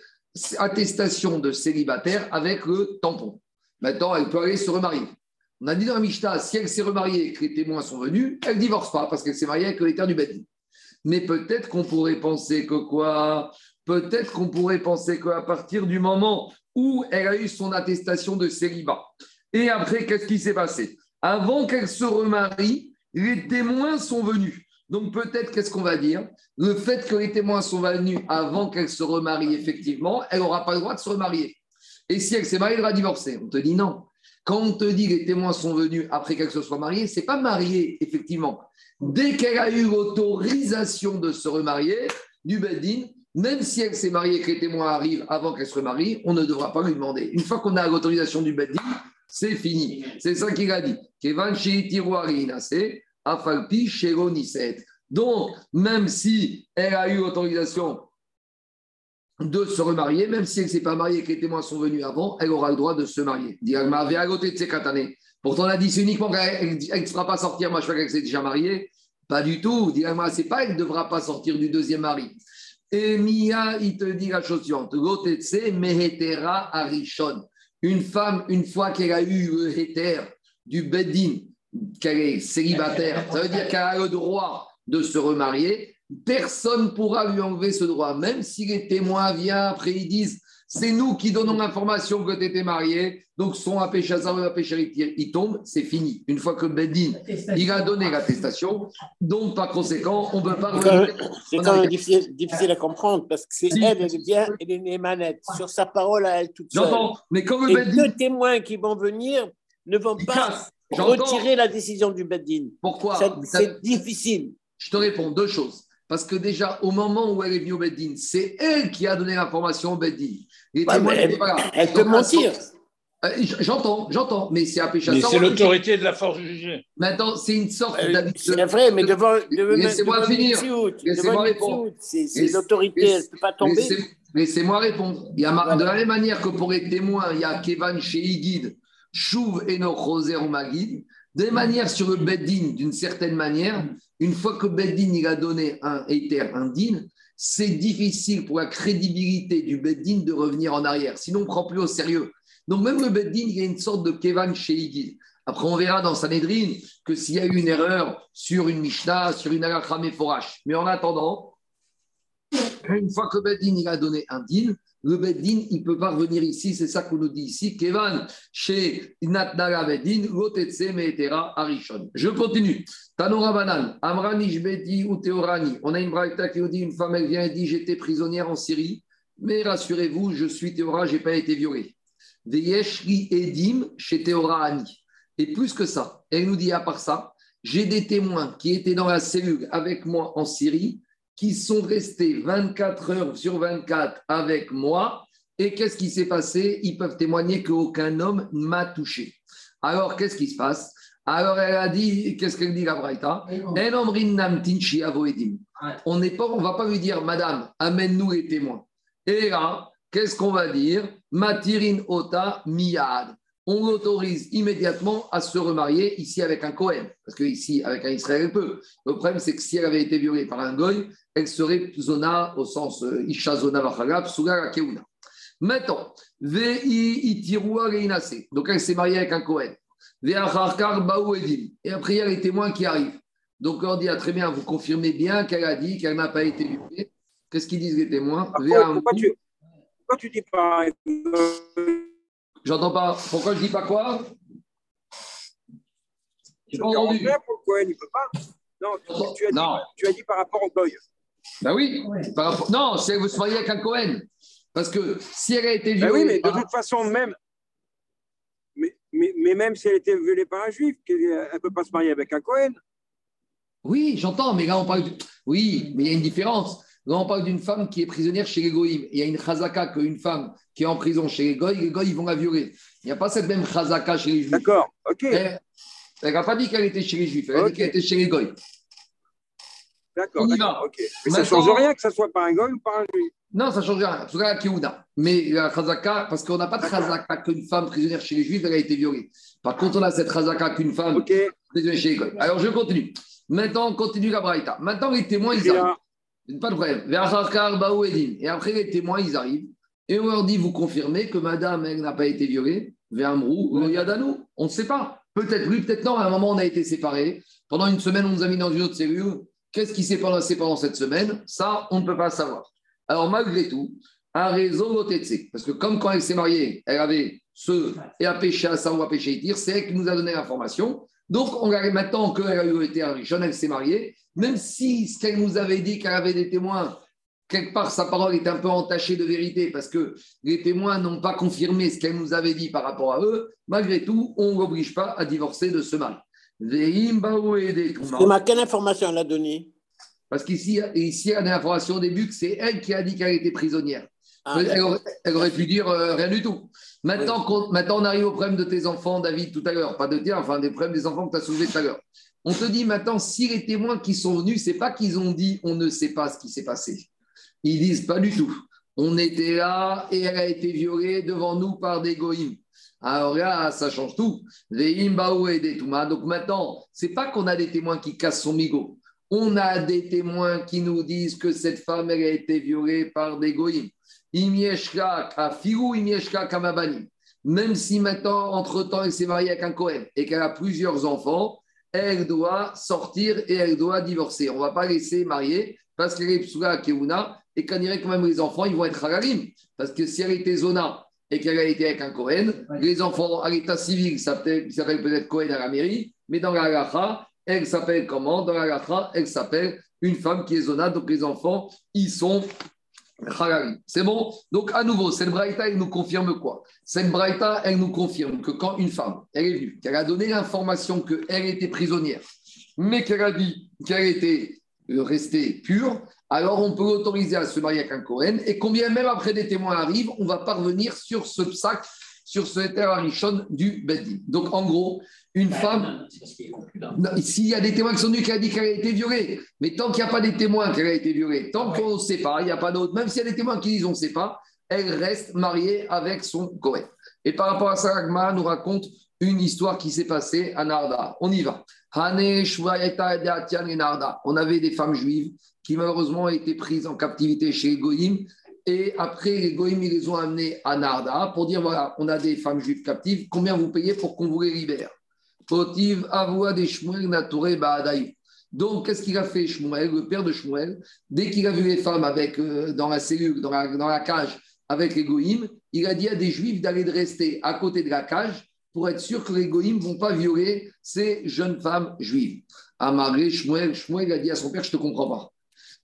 attestation de célibataire avec le tampon. Maintenant, elle peut aller se remarier. On a dit dans la Mishnah, si elle s'est remariée et que les témoins sont venus, elle ne divorce pas parce qu'elle s'est mariée avec le du Beddin. Mais peut-être qu'on pourrait penser que quoi? Peut-être qu'on pourrait penser qu'à partir du moment où elle a eu son attestation de célibat, et après, qu'est-ce qui s'est passé? Avant qu'elle se remarie, les témoins sont venus. Donc peut-être, qu'est-ce qu'on va dire? Le fait que les témoins sont venus avant qu'elle se remarie, effectivement, elle n'aura pas le droit de se remarier. Et si elle s'est mariée, elle va divorcer. On te dit non. Quand on te dit les témoins sont venus après qu'elle se soit mariée, c'est pas mariée, effectivement. Dès qu'elle a eu l'autorisation de se remarier du Beddin, même si elle s'est mariée et que les témoins arrivent avant qu'elle se remarie, on ne devra pas lui demander. Une fois qu'on a l'autorisation du Beddin, c'est fini. C'est ça qu'il a dit. Donc, même si elle a eu l'autorisation de se remarier, même si elle ne s'est pas mariée et que les témoins sont venus avant, elle aura le droit de se marier. Pourtant, on a dit c'est uniquement qu'elle ne fera pas sortir, moi je crois qu'elle s'est déjà mariée. Pas du tout. C'est pas qu'elle ne devra pas sortir du deuxième mari. Et Mia, il te dit la chose suivante. Mehetera Arishon. Une femme, une fois qu'elle a eu le héter du Beddin, qu'elle est célibataire, ça veut dire qu'elle a le droit de se remarier, personne ne pourra lui enlever ce droit, même si les témoins viennent après, ils disent c'est nous qui donnons l'information que tu étais marié, donc son apéchazar ou il tombe, c'est fini. Une fois que Bedin, il a donné l'attestation, donc par conséquent, on ne peut pas. C'est quand même difficile, à comprendre parce que c'est elle, elle vient, elle est les manettes sur sa parole à elle toute seule. J'entends, mais quand le Et deux témoins qui vont venir ne vont pas retirer la décision du Bedin. Pourquoi? C'est difficile. Je te réponds deux choses. Parce que déjà, au moment où elle est venue au Beddin, c'est elle qui a donné l'information au Beddin. elle, peut mentir. Euh, j'entends, j'entends, mais c'est un péché. Mais c'est l'autorité de la force jugée. Maintenant, c'est une sorte euh, C'est vrai, mais devant. Laissez-moi finir. Laissez-moi répondre. C'est l'autorité, elle ne peut pas tomber. Laissez-moi répondre. Il y a, de la même manière que pour les témoins, il y a Kevan chez Igid, Chouv et Roser ou Magid. De manière sur le Beddin, d'une certaine manière, une fois que Beddin il a donné un éther, un din, c'est difficile pour la crédibilité du Beddin de revenir en arrière. Sinon, on ne prend plus au sérieux. Donc, même le Beddin, il y a une sorte de Kevan chez Après, on verra dans Sanhedrin que s'il y a eu une erreur sur une Mishnah, sur une Alakha Forash. Mais en attendant, une fois que Beddin il a donné un din, le Beddin, il ne peut pas revenir ici, c'est ça qu'on nous dit ici. Kevan, chez Beddin, Lotetse Arishon. Je continue. Tanora Banan, Amrani Jbedi ou. On a une braïta qui nous dit une femme, elle vient et dit J'étais prisonnière en Syrie, mais rassurez-vous, je suis Théora, je n'ai pas été violée. Veyeshri Edim chez. Et plus que ça, elle nous dit à part ça, j'ai des témoins qui étaient dans la cellule avec moi en Syrie qui sont restés 24 heures sur 24 avec moi. Et qu'est-ce qui s'est passé? Ils peuvent témoigner qu'aucun homme m'a touché. Alors, qu'est-ce qui se passe? Alors elle a dit, qu'est-ce qu'elle dit la Braïta? On n'est pas, on va pas lui dire, Madame, amène-nous les témoins. Et là, qu'est-ce qu'on va dire? Matirin ota miyad. On l'autorise immédiatement à se remarier ici avec un Cohen. Parce que ici, avec un Israël, elle peut. Le problème, c'est que si elle avait été violée par un Goy, elle serait zona au sens euh, Isha zona vachalab, sula keuna. Maintenant, vei Donc elle s'est mariée avec un Cohen. Et après, il y a les témoins qui arrivent. Donc on dit ah, très bien, vous confirmez bien qu'elle a dit qu'elle n'a pas été violée. Qu'est-ce qu'ils disent les témoins? Pourquoi, tu, pourquoi tu dis pas J'entends pas. Pourquoi je dis pas quoi? Je pas entendu. Pourquoi il ne peut pas? Non, tu, as Dit, tu, as Dit, par rapport au Goy. Ben oui. Par rapport... Non, elle veut se marier avec un Cohen. Parce que si elle a été violée. Ben oui, mais de toute façon, même. Mais, mais, mais, même si elle a été violée par un juif, elle ne peut pas se marier avec un Cohen. Oui, j'entends, mais là, on parle. Oui, mais il y a une différence. Là, on parle d'une femme qui est prisonnière chez les. Il y a une chazaka qu'une femme qui est en prison chez les Goïms, les Goïms, ils vont la violer. Il n'y a pas cette même chazaka chez les Juifs. D'accord, ok. Elle n'a pas dit qu'elle était chez les Juifs, elle a dit qu'elle était chez les. D'accord, ok. Mais ça ne change rien que ce soit par un Goïm ou par un Juif. Non, ça ne change rien. C'est la Kiouda. Mais la chazaka, parce qu'on n'a pas de chazaka qu'une femme prisonnière chez les Juifs, elle a été violée. Par contre, on a cette chazaka qu'une femme prisonnière chez les. Alors, je continue. Maintenant, on continue la braïta. Maintenant, les témoins, ils arrivent. Pas de problème. Et après, les témoins, ils arrivent. Et on leur dit, vous confirmez que madame, elle n'a pas été violée Vermrou, Yadanou On ne sait pas. Peut-être oui, peut-être non. À un moment, on a été séparés. Pendant une semaine, on nous a mis dans une autre cellule. Qu'est-ce qui s'est passé pendant cette semaine? Ça, on ne peut pas savoir. Alors, malgré tout, un réseau parce que comme quand elle s'est mariée, elle avait ce et a péché à ça ou à péché dire, c'est elle qui nous a donné l'information. Donc, on a maintenant qu'elle a eu été un jeune, elle s'est mariée, même si ce qu'elle nous avait dit qu'elle avait des témoins, quelque part sa parole est un peu entachée de vérité parce que les témoins n'ont pas confirmé ce qu'elle nous avait dit par rapport à eux, malgré tout, on ne l'oblige pas à divorcer de ce mari. C'est ma quelle information elle a donnée? Parce qu'ici, ici, y a des informations au début que c'est elle qui a dit qu'elle était prisonnière. Ah, elle, aurait, pu dire euh, rien du tout. Maintenant, maintenant, on arrive au problème de tes enfants, David, tout à l'heure. Pas de dire, enfin, des problèmes des enfants que tu as soulevés tout à l'heure. On te dit maintenant, si les témoins qui sont venus, c'est pas qu'ils ont dit on ne sait pas ce qui s'est passé. Ils disent pas du tout. On était là et elle a été violée devant nous par des goïms. Alors là, ça change tout. Donc maintenant, c'est pas qu'on a des témoins qui cassent son migot. On a des témoins qui nous disent que cette femme, elle a été violée par des goïms. Même si maintenant, entre-temps, elle s'est mariée avec un Cohen et qu'elle a plusieurs enfants, elle doit sortir et elle doit divorcer. On ne va pas laisser marier parce qu'elle est psoula keuna et qu'on dirait quand même les enfants, ils vont être halalim. Parce que si elle était zona et qu'elle a été avec un Cohen, les enfants à l'état civil s'appellent peut-être Cohen à la mairie, mais dans la halacha, elle s'appelle comment? Dans la halacha, elle s'appelle une femme qui est zona, donc les enfants, ils sont c'est bon? Donc, à nouveau, cette braïta, elle nous confirme quoi? Cette braïta, elle nous confirme que quand une femme, elle est venue, qu'elle a donné l'information qu'elle était prisonnière, mais qu'elle a dit qu'elle était restée pure, alors on peut l'autoriser à se marier avec un Cohen. Et combien même après des témoins arrivent, on va parvenir sur ce psaque, sur ce terre du Bedin. Donc, en gros, une femme. S'il y a des témoins qui sont venus qui a dit qu'elle a été violée, mais tant qu'il n'y a pas des témoins qu'elle a été violée, tant qu'on ne sait pas, il n'y a pas d'autre, même s'il y a des témoins qui disent on ne sait pas, elle reste mariée avec son Kohen. Et par rapport à ça, Agma nous raconte une histoire qui s'est passée à Narda. On y va. On avait des femmes juives qui malheureusement ont été prises en captivité chez Goïm. Et après, les Goïm, ils les ont amenées à Narda pour dire voilà, on a des femmes juives captives, combien vous payez pour qu'on vous les libère? Donc, qu'est-ce qu'il a fait, Shmuel, le père de Shmuel? Dès qu'il a vu les femmes avec, euh, dans la cellule, dans la, cage, avec les goïms, il a dit à des juifs d'aller de rester à côté de la cage pour être sûr que les goïms ne vont pas violer ces jeunes femmes juives. Amaré, Shmuel, Shmuel a dit à son père Je ne te comprends pas.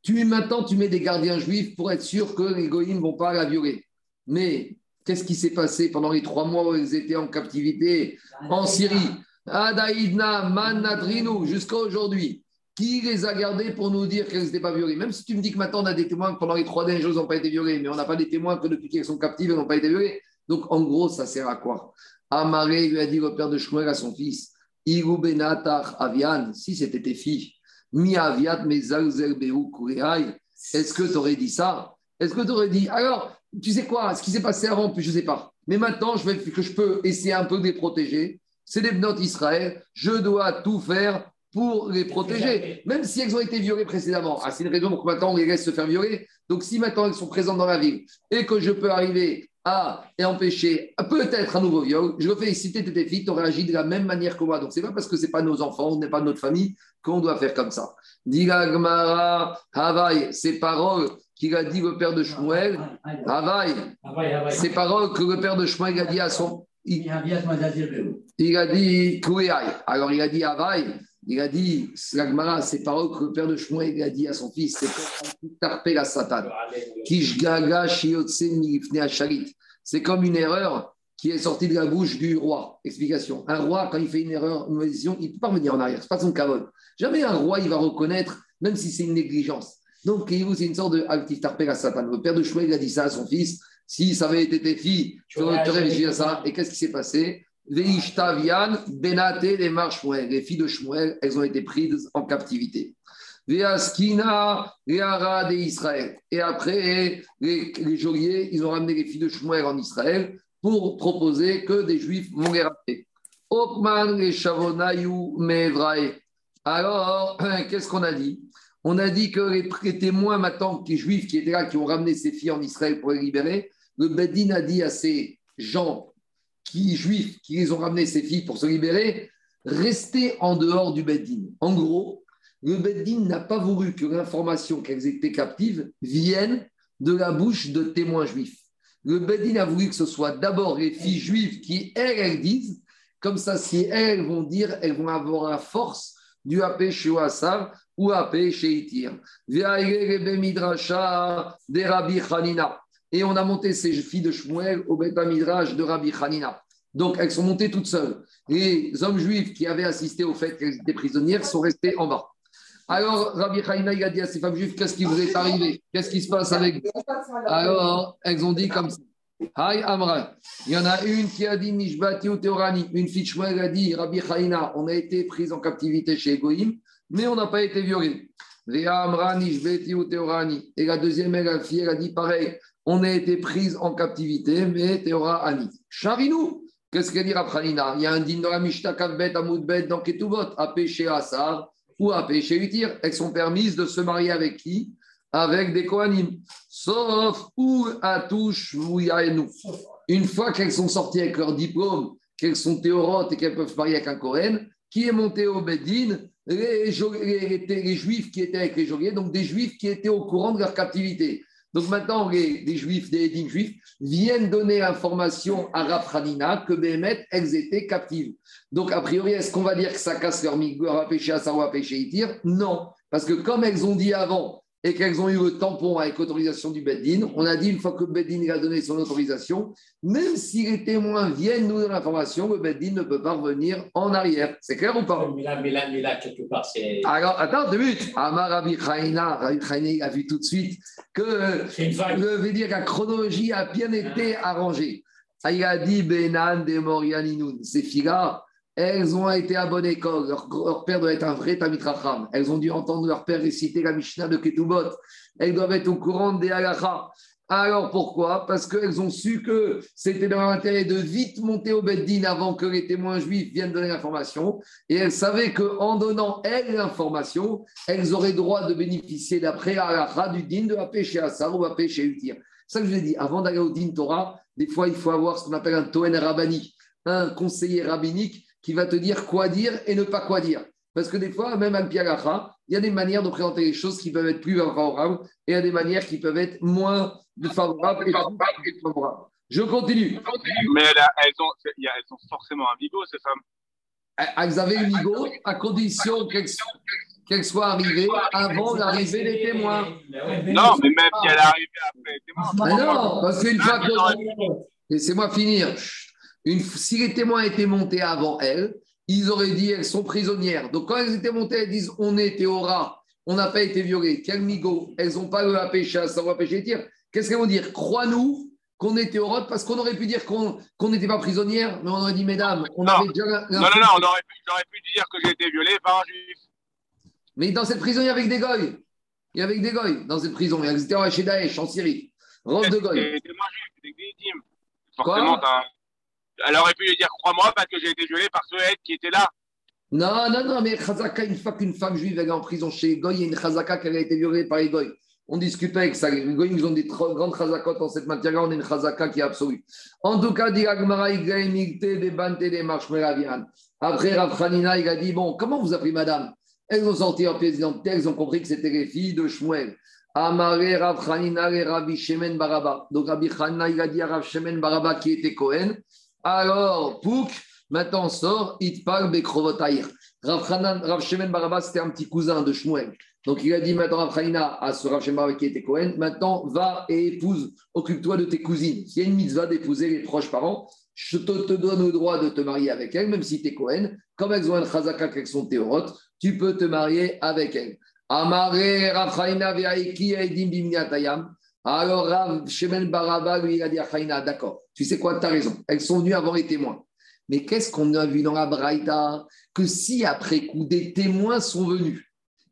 Tu, maintenant, tu mets des gardiens juifs pour être sûr que les goïms ne vont pas la violer. Mais qu'est-ce qui s'est passé pendant les trois mois où ils étaient en captivité en Syrie? Adaïdna, Manadrinu, jusqu'à aujourd'hui. Qui les a gardés pour nous dire qu'elles n'étaient pas violées? Même si tu me dis que maintenant on a des témoins que pendant les trois derniers jours, elles n'ont pas été violées, mais on n'a pas des témoins que depuis qu'elles sont captives, elles n'ont pas été violées. Donc en gros, ça sert à quoi? Amaré lui a dit le père de Shmuel à son fils Igu Benatar Avian, si c'était tes filles, Est-ce que tu aurais dit ça? Est-ce que tu aurais dit, alors, tu sais quoi, ce qui s'est passé avant, je ne sais pas. Mais maintenant, je vais, que je peux essayer un peu de les protéger. C'est des notes Israël, je dois tout faire pour les protéger, même si elles ont été violées précédemment. Ah, c'est une raison pour que maintenant on les laisse se faire violer. Donc si maintenant elles sont présentes dans la ville et que je peux arriver à et empêcher peut-être un nouveau viol, je le féliciter tes filles, tu aurais agi de la même manière que moi. Donc c'est pas parce que c'est pas nos enfants, on n'est pas notre famille qu'on doit faire comme ça. Diga Gmara, Havaï, ces paroles qu'il a dit le père de Shmuel, Havaï, ces paroles que le père de Shmuel a dit à son. Il, il a dit Alors il a dit Havaï. Il a dit, Slagmara, ces paroles que le père de Shmuel a dit à son fils, c'est comme la Satan. C'est comme une erreur qui est sortie de la bouche du roi. Explication. Un roi, quand il fait une erreur, une mauvaise décision, il ne peut pas revenir en arrière. Ce n'est pas son cavode. Jamais un roi, il va reconnaître, même si c'est une négligence. Donc, c'est une sorte de Altif la Satan. Le père de Shmuel a dit ça à son fils. Si ça avait été tes filles, tu aurais réfléchi à ça. Et qu'est-ce qui s'est passé? Benate, les Les filles de Shmuel, elles ont été prises en captivité. Veaskina, les d'Israël. Et après, les, les, geôliers, ils ont ramené les filles de Shmuel en Israël pour proposer que des juifs vont les rappeler. Okman, les Shavonayu, Mevrae. Alors, qu'est-ce qu'on a dit? On a dit que les, témoins, maintenant, les juifs qui étaient là, qui ont ramené ces filles en Israël pour les libérer, le Bedin a dit à ces gens qui, juifs qui les ont ramenés, ces filles, pour se libérer, rester en dehors du Beddin. En gros, le Beddin n'a pas voulu que l'information qu'elles étaient captives vienne de la bouche de témoins juifs. Le Beddin a voulu que ce soit d'abord les filles juives qui, elles, elles disent, comme ça, si elles vont dire, elles vont avoir la force du AP chez ou AP chez Itir. des Rabbi Hanina et on a monté ces filles de Shmuel au Beth Midrash de Rabbi Hanina. Donc, elles sont montées toutes seules. Les hommes juifs qui avaient assisté au fait qu'elles étaient prisonnières sont restés en bas. Alors, Rabbi Hanina, a dit à ces femmes juives, qu'est-ce qui vous est arrivé? Qu'est-ce qui se passe avec vous? Alors, elles ont dit comme ça. Hi Amra. Il y en a une qui a dit Mishbati ou Teorani. Une fille Shmuel a dit Rabbi Haïna, on a été pris en captivité chez Egoïm, mais on n'a pas été violés. Et la deuxième fille, elle a dit pareil on a été prise en captivité, mais Théora Ani. Charinou, qu'est-ce qu'elle dit Raphanina Il y a un din dans la Mishnah Kavbet, Amoudbet, dans Ketubot, à péché Assar ou à péché Utir. Elles sont permises de se marier avec qui? Avec des Kohanim. Sauf ou Atouche nous. Une fois qu'elles sont sorties avec leur diplôme, qu'elles sont théorotes et qu'elles peuvent se marier avec un Kohen, qui est monté au Bedin les, juifs qui étaient avec les geôliers, donc des juifs qui étaient au courant de leur captivité. Donc maintenant, les, juifs, des édines juifs, viennent donner l'information à Rafranina que Béhémet, elles étaient captives. Donc a priori, est-ce qu'on va dire que ça casse leur migre à péché à savoir péché Non, parce que comme elles ont dit avant et qu'elles ont eu le tampon avec autorisation du Beddin, on a dit une fois que le Beddin a donné son autorisation, même si les témoins viennent nous donner l'information, le Beddin ne peut pas revenir en arrière. C'est clair ou pas? Mais là, mais là, mais là, quelque part, c'est. Alors, attends deux minutes. Amar Rabbi Rabbi a vu tout de suite que dire, la chronologie a bien été arrangée. Il a dit Benan de Morianinoun. Ces filles-là, elles ont été à bonne école. Leur, père doit être un vrai Tamit Elles ont dû entendre leur père réciter la Mishnah de Ketubot. Elles doivent être au courant des halachas. Alors pourquoi? Parce qu'elles ont su que c'était dans leur intérêt de vite monter au Beddin avant que les témoins juifs viennent donner l'information. Et elles savaient qu'en donnant elles l'information, elles auraient droit de bénéficier d'après halakha du din de la chez Assar ou la chez Utir. Ça que je vous ai dit. Avant d'aller au din Torah, des fois il faut avoir ce qu'on appelle un Toen Rabbani, un conseiller rabbinique qui va te dire quoi dire et ne pas quoi dire. Parce que des fois, même al piagacha, il y a des manières de présenter les choses qui peuvent être plus favorables et il y a des manières qui peuvent être moins favorables et plus favorables. Je continue. Mais elles, ont, elles sont forcément un bigot, c'est ça? Elles avaient une bigot à condition qu'elles soient arrivées avant l'arrivée des témoins. Non, mais même si elle est arrivée après les témoins. non, parce qu'une fois que. Laissez-moi finir si les témoins étaient montés avant elles, ils auraient dit elles sont prisonnières. Donc quand elles étaient montées, elles disent on était au rat, on n'a pas été violées. Quel migo Elles n'ont pas le à péché, ça va péché tir. Qu'est-ce qu'elles vont dire? Crois-nous qu'on était au Rot parce qu'on aurait pu dire qu'on n'était pas prisonnière, mais on aurait dit, mesdames, on Non. avait déjà. la- Non, non, non, on aurait pu, j'aurais pu dire que j'ai été violé par un juif. Mais dans cette prison, il y avait des goy. Il y avait des goy dans cette prison. Ils étaient chez Daesh, en Syrie. Rof de goy. Des intimes. Forcément, elle aurait pu lui dire crois-moi parce que j'ai été violé par ceux qui étaient là. Non, non, non, mais Chazaka, une fois qu'une femme juive est en prison chez les il y a une Chazaka qui a été violée par les Goy. On discute avec ça. Les Goy, ils ont des grandes Chazakot en cette matière-là. On a une Chazaka qui est absolue. En tout cas, dit Agmara, des Bante, des Marshmelavian. Après, Rav il a dit Bon, comment vous appelez madame? Elles ont sorti en pièce d'identité, elles ont compris que c'était les filles de Shmuel. Amare Rav Hanina et Rabbi Shemen Baraba. Donc, Rabbi Hanina, il a dit à Rav Shemen Baraba qui était Cohen. Alors, Pouk, maintenant sort, Itpal Bekrovotaïr. Rav, Shemen Baraba, c'était un petit cousin de Shmuel. Donc il a dit maintenant Rav à ce Rav qui était Cohen, maintenant va et épouse, occupe-toi de tes cousines. Il y a une mitzvah d'épouser les proches parents. Je te, donne le droit de te marier avec elles, même si tu es Cohen. Comme elles ont un chazaka qu'elles sont théorotes, tu peux te marier avec elles. Amare Rav Hanina ve'aiki bimniatayam. Alors Rav Shemen Baraba lui il a dit à d'accord, tu sais quoi, tu as raison. Elles sont venues avant les témoins. Mais qu'est-ce qu'on a vu dans la Braïta? Que si après coup des témoins sont venus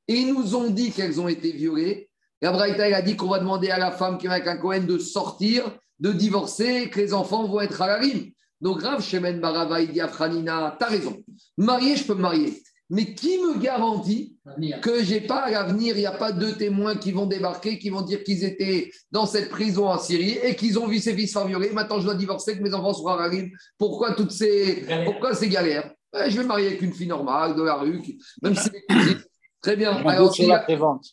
et nous ont dit qu'elles ont été violées, la Braïta elle a dit qu'on va demander à la femme qui est avec un Cohen de sortir, de divorcer, que les enfants vont être à la rime. Donc Rav Shemen Barava, il dit à Franina, t'as raison, marier, je peux me marier. Mais qui me garantit que j'ai pas à l'avenir, il n'y a pas deux témoins qui vont débarquer, qui vont dire qu'ils étaient dans cette prison en Syrie et qu'ils ont vu ses fils faire violer. Maintenant, je dois divorcer, que mes enfants soient rime. Pourquoi toutes ces, pourquoi ces galères? Ouais, Je vais me marier avec une fille normale de la rue, même si c'est. Très bien. Alors, dit- la prévente.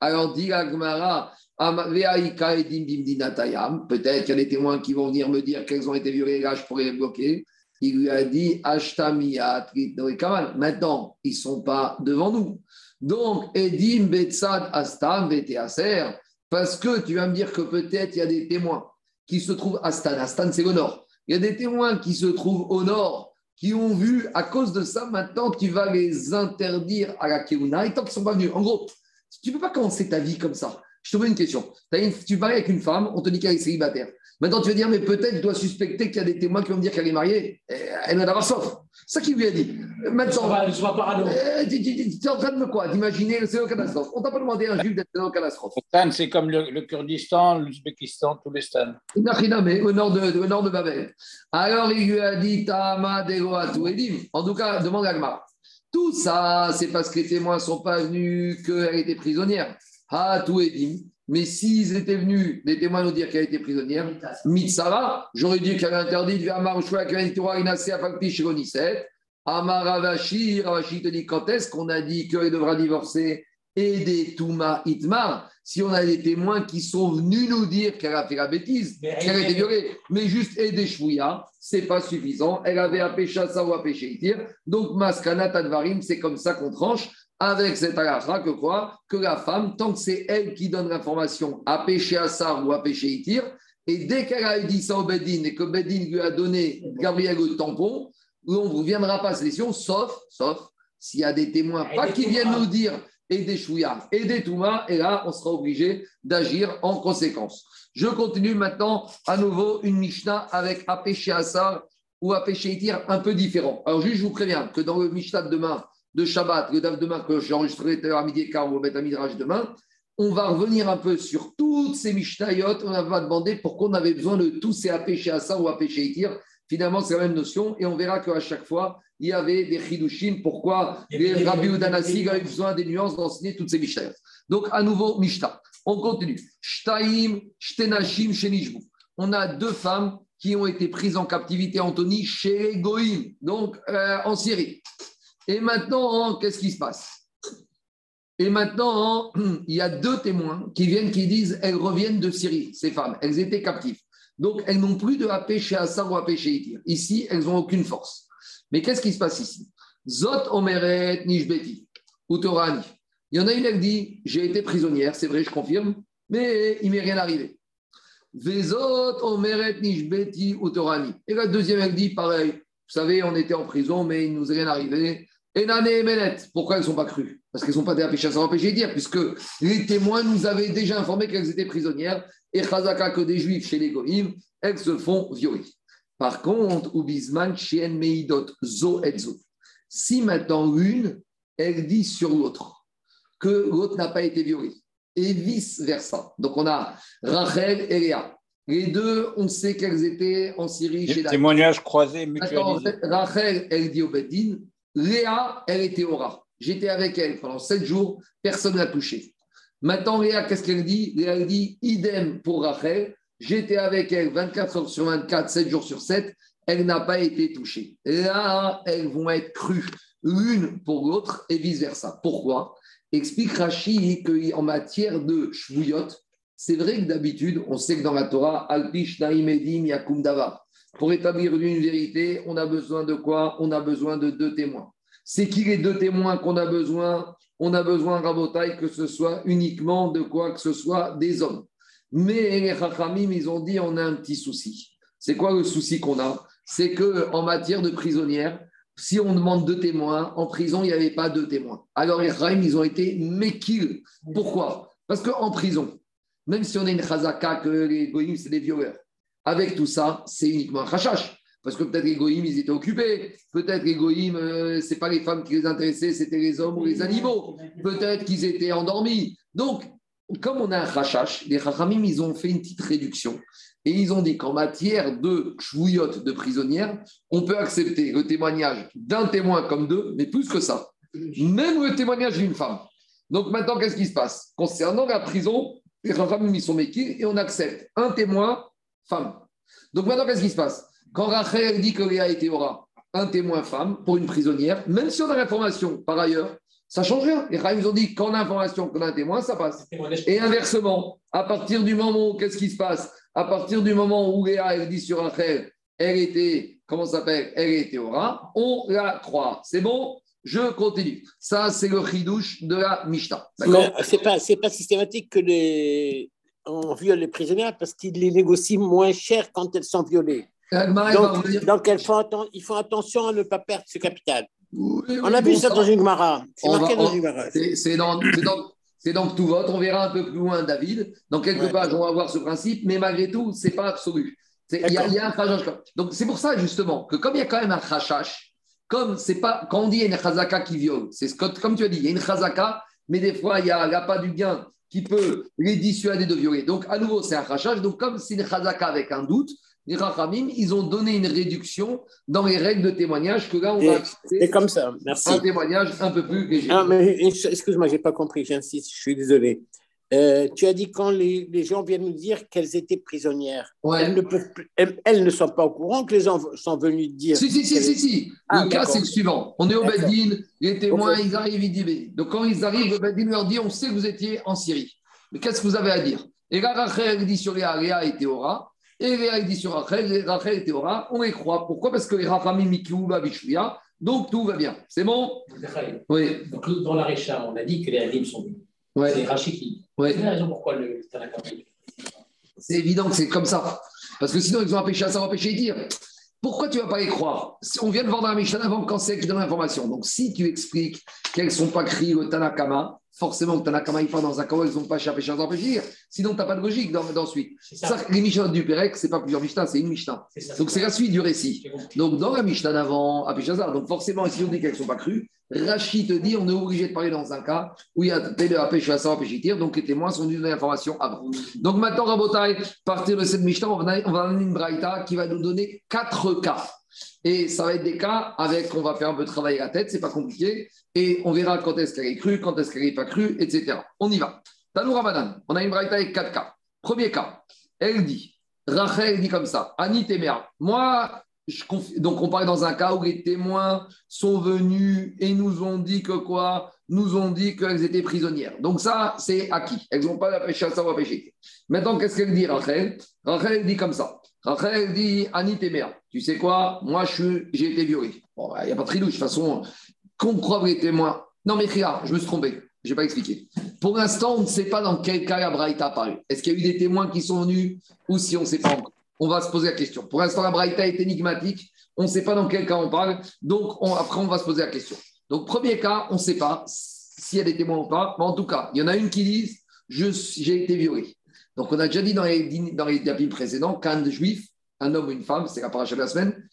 alors, dit la Gemara, Am- Veaïka et Dim Dim Dinatayam. peut-être qu'il y a des témoins qui vont venir me dire qu'elles ont été violées, là je pourrais les bloquer. Il lui a dit, Ashtamiyat. Maintenant, ils ne sont pas devant nous. Donc, Edim Betsad Astam Veteaser, parce que tu vas me dire que peut-être il y a des témoins qui se trouvent à Astan. Astan, c'est le nord. Il y a des témoins qui se trouvent au nord, qui ont vu, à cause de ça, maintenant, tu vas les interdire à la Keuna, et tant qu'ils ne sont pas venus. En gros, tu ne peux pas commencer ta vie comme ça. Je te pose une question. Tu paries avec une femme, on te dit qu'elle est célibataire. Maintenant, tu vas dire, mais peut-être je dois suspecter qu'il y a des témoins qui vont me dire qu'elle est mariée. Eh, Elle va avoir sauf. C'est ça qu'il lui a dit. Maintenant, euh, tu tu- tu- tu es en train de me quoi D'imaginer le scénario catastrophe. On t'a pas demandé à un juif d'être scénario catastrophe. Stan, c'est comme le, le Kurdistan, l'Ouzbékistan, tous les stans. Nachiname, au nord de, au nord de Babel. Alors il lui a dit Tama Dego Atou Edim. En tout cas, demande à Agmar. Tout ça, c'est parce que les témoins ne sont pas venus qu'elle était prisonnière. Atou Edim. Mais s'ils étaient venus, les témoins nous dire qu'elle était prisonnière, Mitsara, j'aurais dit qu'elle avait interdit de faire Marouchoua, qu'elle était Inacé à Fakti Shironisset. Amar Ravashi, Ravashi te dit quand est-ce qu'on a dit qu'elle devra divorcer? Et des Touma Itmar si on a des témoins qui sont venus nous dire qu'elle a fait la bêtise, qu'elle a été violée, mais juste aider Shouya, c'est pas suffisant. Elle avait à pécher ça ou à pécher Itir. Donc, Maskana Tadvarim, c'est comme ça qu'on tranche avec cette halakha que quoi Que la femme, tant que c'est elle qui donne l'information à pécher Assar ou à pécher Itir, et dès qu'elle a dit ça au Bedin et que Bedin lui a donné Gabriel le tampon, on ne reviendra pas à cette session, sauf, sauf s'il y a des témoins, pas qui viennent nous dire et des chouïas et des toumas, et là, on sera obligé d'agir en conséquence. Je continue maintenant à nouveau une Mishnah avec Apéché Assar ou Apéché Itir un peu différent. Alors, juste, je vous préviens que dans le Mishnah de demain, de Shabbat, le DAF demain que j'enregistrerai tout à midi et quart ou au Beth Midrash demain, on va revenir un peu sur toutes ces Mishnayot. On va demander pourquoi on avait besoin de tous ces Apéché Assar ou Apéché Itir. Finalement, c'est la même notion et on verra qu'à chaque fois, il y avait des chidushim. Pourquoi les Rabbi Udanassi avaient besoin des nuances d'enseigner toutes ces Mishnayot. Donc, à nouveau, Mishnah. On continue. Shtaim, Shtenashim, Shenishbu. On a deux femmes qui ont été prises en captivité, Anthony, chez Goïm, donc euh, en Syrie. Et maintenant, qu'est-ce qui se passe? Et maintenant, il y a deux témoins qui viennent, qui disent elles reviennent de Syrie, ces femmes. Elles étaient captives. Donc, elles n'ont plus de AP chez Assar ou AP chez Itir. Ici, elles n'ont aucune force. Mais qu'est-ce qui se passe ici? Zot Omeret Nishbeti, ou. Il y en a une, elle dit J'ai été prisonnière, c'est vrai, je confirme, mais il m'est rien arrivé. Vezot Omeret Nishbeti, ou. Et la deuxième, elle dit Pareil, vous savez, on était en prison, mais il ne nous est rien arrivé. Et Nané et Menet, pourquoi elles ne sont pas crues? Parce qu'elles ne sont pas chez Assar ou AP chez Itir, puisque les témoins nous avaient déjà informé qu'elles étaient prisonnières et Chazaka que des juifs chez les Goïm, elles se font violer. Par contre, Ubizman, Chien Meidot, Zo et Zo. Si maintenant l'une, elle dit sur l'autre que l'autre n'a pas été violé, et vice-versa. Donc on a Rachel et Léa. Les deux, on sait qu'elles étaient en Syrie chez David. Témoignage croisé, Attends. Rachel, elle dit au Bedin, Léa, elle était au rat. J'étais avec elle pendant sept jours, personne ne l'a touchée. Maintenant, Léa, qu'est-ce qu'elle dit? Léa, dit idem pour Rachel. J'étais avec elle 24 heures sur 24, 7 jours sur 7. Elle n'a pas été touchée. Là, elles vont être crues l'une pour l'autre et vice-versa. Pourquoi? Explique Rashi qu'en matière de shvuyot, c'est vrai que d'habitude, on sait que dans la Torah, Alpish Naim Edim Yakum. Pour établir une vérité, on a besoin de quoi? On a besoin de deux témoins. C'est qui les deux témoins qu'on a besoin? On a besoin, Rabotai, que ce soit uniquement de quoi que ce soit des hommes. Mais les Chachamim, ils ont dit on a un petit souci. C'est quoi le souci qu'on a? C'est que en matière de prisonnière, si on demande deux témoins, en prison, il n'y avait pas deux témoins. Alors les Chachamim, ils ont été méquilles. Pourquoi? Parce qu'en prison, même si on a une chazaka que les goïms, c'est des violeurs, avec tout ça, c'est uniquement un chachash. Parce que peut-être les goïms, ils étaient occupés. Peut-être les goïms, euh, ce n'est pas les femmes qui les intéressaient, c'était les hommes ou les animaux. Peut-être qu'ils étaient endormis. Donc, comme on a un chachash, les chachamim, ils ont fait une petite réduction. Et ils ont dit qu'en matière de chouillotte de prisonnière, on peut accepter le témoignage d'un témoin comme deux, mais plus que ça. Même le témoignage d'une femme. Donc maintenant, qu'est-ce qui se passe? Concernant la prison, les chachamim, ils sont méquilles et on accepte un témoin femme. Donc maintenant, qu'est-ce qui se passe Quand Rachel dit que Léa était aura un témoin femme pour une prisonnière, même si on a l'information par ailleurs, ça change rien. Les ils ont dit qu'on a l'information, qu'on a un témoin, ça passe. Et inversement, à partir du moment où, qu'est-ce qui se passe? À partir du moment où Léa, elle dit sur Rachel, elle était, comment ça s'appelle? Elle était aura, on la croit. C'est bon? Je continue. Ça, c'est le chidouche de la Mishnah. D'accord? C'est pas, c'est pas systématique que les, on viole les prisonnières parce qu'ils les négocient moins cher quand elles sont violées. Donc, donc elles font ils font attention à ne pas perdre ce capital. Oui, oui, On a vu bon, ça dans une Gemara. C'est marqué va- dans une. C'est c'est dans, dans tout vote. On verra un peu plus loin, David. Dans quelques Ouais. pages, on va voir ce principe, mais malgré tout, c'est pas absolu. Il y, a- il y a un chachach. Donc, c'est pour ça, justement, que comme il y a quand même un chachach, comme c'est pas, quand on dit il y a une chazaka qui viole, c'est ce comme tu as dit, il y a une chazaka, mais des fois, il y a l'appât du gain qui peut les dissuader de violer. Donc, à nouveau, c'est un chachach. Donc, comme c'est une chazaka avec un doute, les rachamim, ils ont donné une réduction dans les règles de témoignage que là, on va Et- accepter C'est comme ça. Merci. un témoignage un peu plus léger. Ah, mais excuse-moi, j'ai pas compris. J'insiste. Je suis désolé. Euh, tu as dit quand les, les gens viennent nous dire qu'elles étaient prisonnières. Ouais. Elles, ne peuvent plus- elles, elles ne sont pas au courant que les gens sont venus dire. Si, si, si, si, si. Ah, le cas, c'est le suivant. On est au. Beddin, les témoins, ils arrivent, ils disent. Donc, quand ils arrivent, le Beddin leur dit on sait que vous étiez en Syrie. Mais qu'est-ce que vous avez à dire? Et là, Rachel dit sur Léa, Léa était au rat. Et Léa dit sur Rachel, Rachel était au rat. On les croit. Pourquoi? Parce que les Rachamim Mikiouba Bishuya. Donc, tout va bien. C'est bon? Oui. Donc, dans la Récha, on a dit que les Hadim sont venus. Ouais. C'est Rachid qui. Ouais. C'est la raison pourquoi le. C'est évident que c'est comme ça. Parce que sinon, ils ont empêché à ça, empêché de dire. Pourquoi tu ne vas pas les croire? Si On vient de vendre la Mishnah avant quand c'est qui donne l'information. Donc, si tu expliques qu'elles ne sont pas criées au Tanakama, forcément, le Tanakama, il part dans un cas où elles n'ont pas échappé à dire. Sinon, tu n'as pas de logique dans, dans suite. C'est ça. Ça, les Mishnah du Pérec, ce n'est pas plusieurs Mishnah, c'est une Mishnah. Donc, c'est la suite du récit. Donc, dans la Mishnah d'avant, à Péchazar, donc forcément, si on dit qu'elles ne sont pas crues, Rachid te dit on est obligé de parler dans un cas où il y a à Péchitir, donc les témoins sont dû donner l'information avant. Donc, maintenant, Rabotai, partir de cette Mishnah, on va, on va amener une Braïta qui va nous donner quatre cas. Et ça va être des cas avec, on va faire un peu travailler la tête, c'est pas compliqué, et on verra quand est-ce qu'elle est crue, quand est-ce qu'elle n'est pas crue, etc. On y va. Tanou Ramadan, on a une Braïta avec quatre cas. Premier cas, elle dit, Rachel dit comme ça, Annie Téméa, moi, donc on parle dans un cas où les témoins sont venus et nous ont dit que quoi? Nous ont dit qu'elles étaient prisonnières. Donc ça, c'est acquis. Elles n'ont pas la pêche à à pêcher. Maintenant, qu'est-ce qu'elle dit, Rachel? Rachel dit comme ça. Rachel dit, Annie Téméa, tu sais quoi? Moi, j'ai été violée. Bon, il n'y a pas de tridouche. De toute façon, qu'on croit les témoins. Non, mais Ria, je me suis trompé. Je n'ai pas expliqué. Pour l'instant, on ne sait pas dans quel cas la Braïta a apparu. Est-ce qu'il y a eu des témoins qui sont venus ou si on ne sait pas encore? On va se poser la question. Pour l'instant, la Braïta est énigmatique. On ne sait pas dans quel cas on parle. Donc, on- après, on va se poser la question. Donc, premier cas, on ne sait pas s'il y a des témoins ou pas. Mais en tout cas, il y en a une qui dit j'ai été violée. Donc, on a déjà dit dans les, dans les précédents qu'un juif, un homme ou une femme, c'est la paracha de la semaine,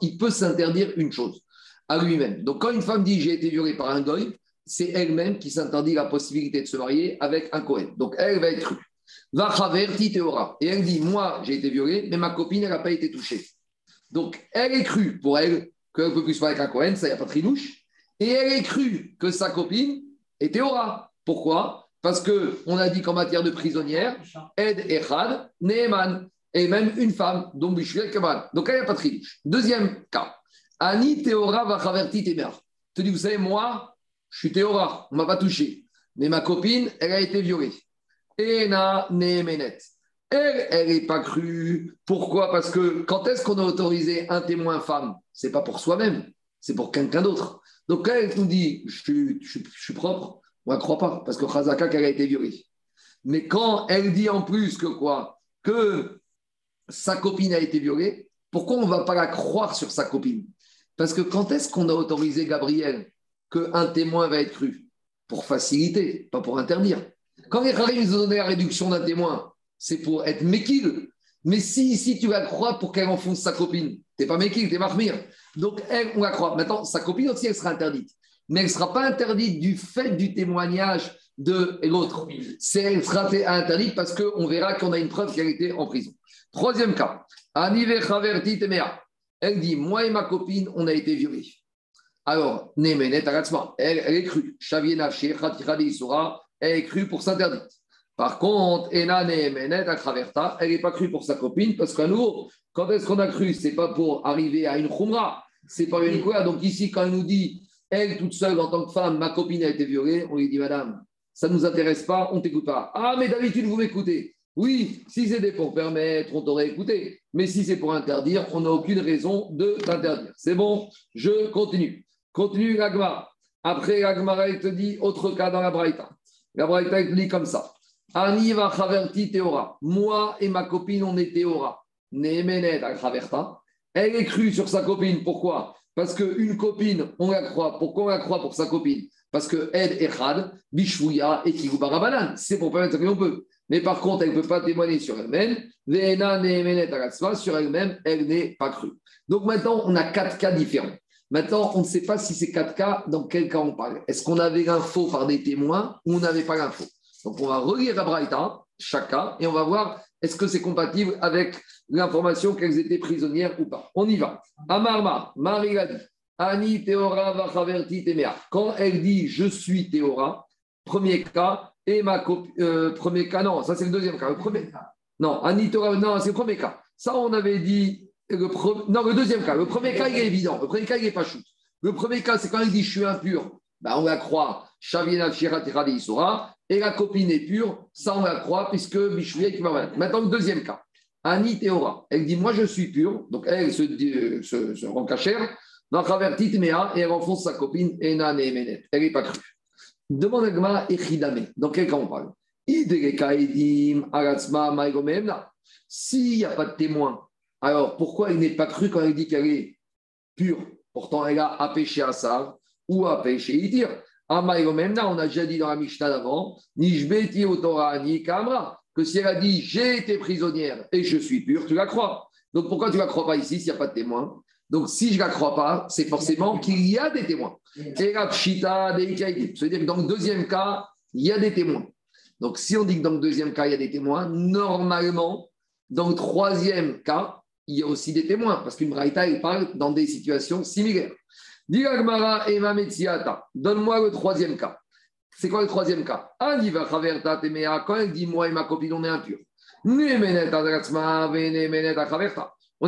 il peut s'interdire une chose à lui-même. Donc, quand une femme dit j'ai été violée par un goy, c'est elle-même qui s'interdit la possibilité de se marier avec un Cohen. Donc, elle va être crue. Va Théora. Et elle dit Moi, j'ai été violée, mais ma copine, elle n'a pas été touchée. Donc, elle est crue pour elle qu'elle peut plus se marier avec un Cohen, ça, n'y a pas de trinouche. Et elle est crue que sa copine est Théora. Pourquoi? Parce qu'on a dit qu'en matière de prisonnière, Ed Echad, Neeman, et même une femme, dont Bishvil Kamal. Donc, elle n'y a pas de. Deuxième cas. Ani Théora va Chaverti Témer. Tu dis, vous savez, moi, je suis Théora, on ne m'a pas touché. Mais ma copine, elle a été violée. Ena Nemenet. Elle, elle n'est pas crue. Pourquoi? Parce que quand est-ce qu'on a autorisé un témoin femme? C'est pas pour soi-même, c'est pour quelqu'un d'autre. Donc quand elle nous dit je suis, propre, on ne croit pas, parce que Khazaka, qu'elle a été violée. Mais quand elle dit en plus que quoi Que sa copine a été violée, pourquoi on ne va pas la croire sur sa copine? Parce que quand est-ce qu'on a autorisé Gabriel qu'un témoin va être cru? Pour faciliter, pas pour interdire. Quand les Kharim ont donné la réduction d'un témoin, c'est pour être Mekil. Mais si ici tu la crois pour qu'elle enfonce sa copine, t'es pas Mekil, t'es Mahmir. Donc elle, on la croit. Maintenant, sa copine aussi, elle sera interdite. Mais elle ne sera pas interdite du fait du témoignage de l'autre. Elle sera interdite parce qu'on verra qu'on a une preuve qu'elle était en prison. Troisième cas. Elle dit Moi et ma copine, on a été violés. Alors, elle, elle est crue. Elle est crue pour s'interdire. Par contre, Ena Akraverta, elle n'est pas crue pour sa copine, parce qu'à nouveau, quand est-ce qu'on a cru? C'est pas pour arriver à une khumra, c'est pas une quoi. Donc ici, quand elle nous dit, elle toute seule en tant que femme, ma copine a été violée, on lui dit, madame, ça ne nous intéresse pas, on ne t'écoute pas. Ah, mais d'habitude, vous m'écoutez. Oui, si c'était pour permettre, on t'aurait écouté. Mais si c'est pour interdire, on n'a aucune raison de t'interdire. C'est bon, je continue. Continue l'agma. Après, l'agma, elle te dit autre cas dans la Braïta. La Braïta, elle te dit comme ça. Ani va chaverti Théora. Moi et ma copine, on est Théora. Neemenet al Elle est crue sur sa copine. Pourquoi? Parce qu'une copine, on la croit. Pourquoi on la croit pour sa copine? Parce que Ed Echad, Bishouya et Kigubarabanan. C'est pour permettre qu'on peut. Mais par contre, elle ne peut pas témoigner sur elle-même. Sur elle-même, elle n'est pas crue. Donc maintenant, on a quatre cas différents. Maintenant, on ne sait pas si ces quatre cas, dans quel cas on parle. Est-ce qu'on avait l'info par des témoins ou on n'avait pas l'info? Donc, on va relire la Braïta, chaque cas, et on va voir est-ce que c'est compatible avec l'information qu'elles étaient prisonnières ou pas? On y va. Amarma, Marie a dit Ani Théora Vachaverti Temea. Quand elle dit je suis Théora, premier cas, et ma copine. Euh, premier cas, non, ça c'est le deuxième cas. Le premier cas. Non, Ani Théora, non, c'est le premier cas. Ça, on avait dit le Non, le deuxième cas. Le premier cas, il est évident. Le premier cas, il n'est pas chou. Le premier cas, c'est quand il dit je suis impur. Ben, on la croit. Et la copine est pure. Ça, on la croit puisque Bishouya qui va Maintenant, le deuxième cas. Annie Théora. Elle dit Moi, je suis pure. Donc, elle se, euh, se, se rend cachère. Dans Mea, et elle enfonce sa copine. Ena Elle n'est pas crue. Demande à Gma Echidame. Dans quel cas on parle? S'il n'y a pas de témoin alors, pourquoi il n'est pas cru quand il dit qu'elle est pure? Pourtant, elle a péché à ça ou à péché Itir. on a déjà dit dans la Mishnah d'avant, Nishbeti Torah ni Kamra, que si elle a dit j'ai été prisonnière et je suis pure, tu la crois. Donc pourquoi tu ne la crois pas ici s'il n'y a pas de témoin? Donc si je ne la crois pas, c'est forcément qu'il y a des témoins. C'est-à-dire que dans le deuxième cas, il y a des témoins. Donc si on dit que dans le deuxième cas, il y a des témoins, normalement, dans le troisième cas, il y a aussi des témoins, parce qu'une braïta, elle parle dans des situations similaires. Donne-moi le troisième cas. C'est quoi le troisième cas? Quand elle dit moi et ma copine, on est impurs. On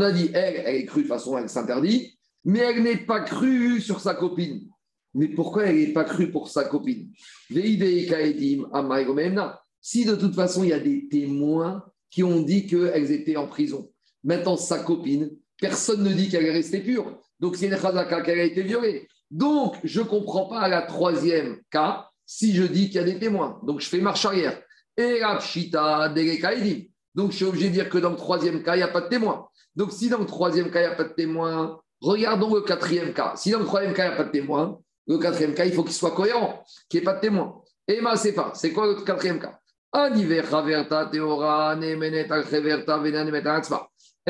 a dit, elle, elle est crue, de toute façon, elle s'interdit, mais elle n'est pas crue sur sa copine. Mais pourquoi elle n'est pas crue pour sa copine? Si de toute façon, il y a des témoins qui ont dit qu'elles étaient en prison. Maintenant, sa copine, personne ne dit qu'elle est restée pure. Donc, c'est une chazaka qu'elle a été violée. Donc, je ne comprends pas la troisième cas si je dis qu'il y a des témoins. Donc, je fais marche arrière. Et la pshita Donc, je suis obligé de dire que dans le troisième cas, il n'y a pas de témoin. Donc, si dans le troisième cas, il n'y a pas de témoin, regardons le quatrième cas. Si dans le troisième cas, il n'y a pas de témoin, le quatrième cas, il faut qu'il soit cohérent, qu'il n'y ait pas de témoin. Et ma c'est pas. C'est quoi le quatrième cas?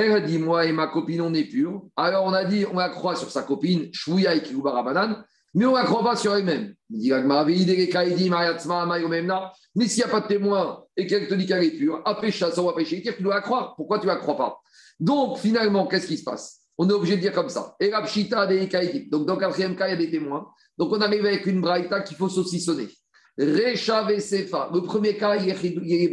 Elle a dit, moi et ma copine, on est purs. Alors on a dit, on la croit sur sa copine, Shvouya et Kibarabanan, mais on ne la croit pas sur elle-même. Mais s'il n'y a pas de témoin et qu'elle te dit qu'elle est pure, à pécher, ça va pécher, tu dois la croire? Pourquoi tu ne la crois pas? Donc finalement, qu'est-ce qui se passe? On est obligé de dire comme ça. Et des Donc dans le quatrième cas, il y a des témoins. Donc on arrive avec une braïta qu'il faut saucissonner. Recha Sefa. Le premier cas, il y a il n'y a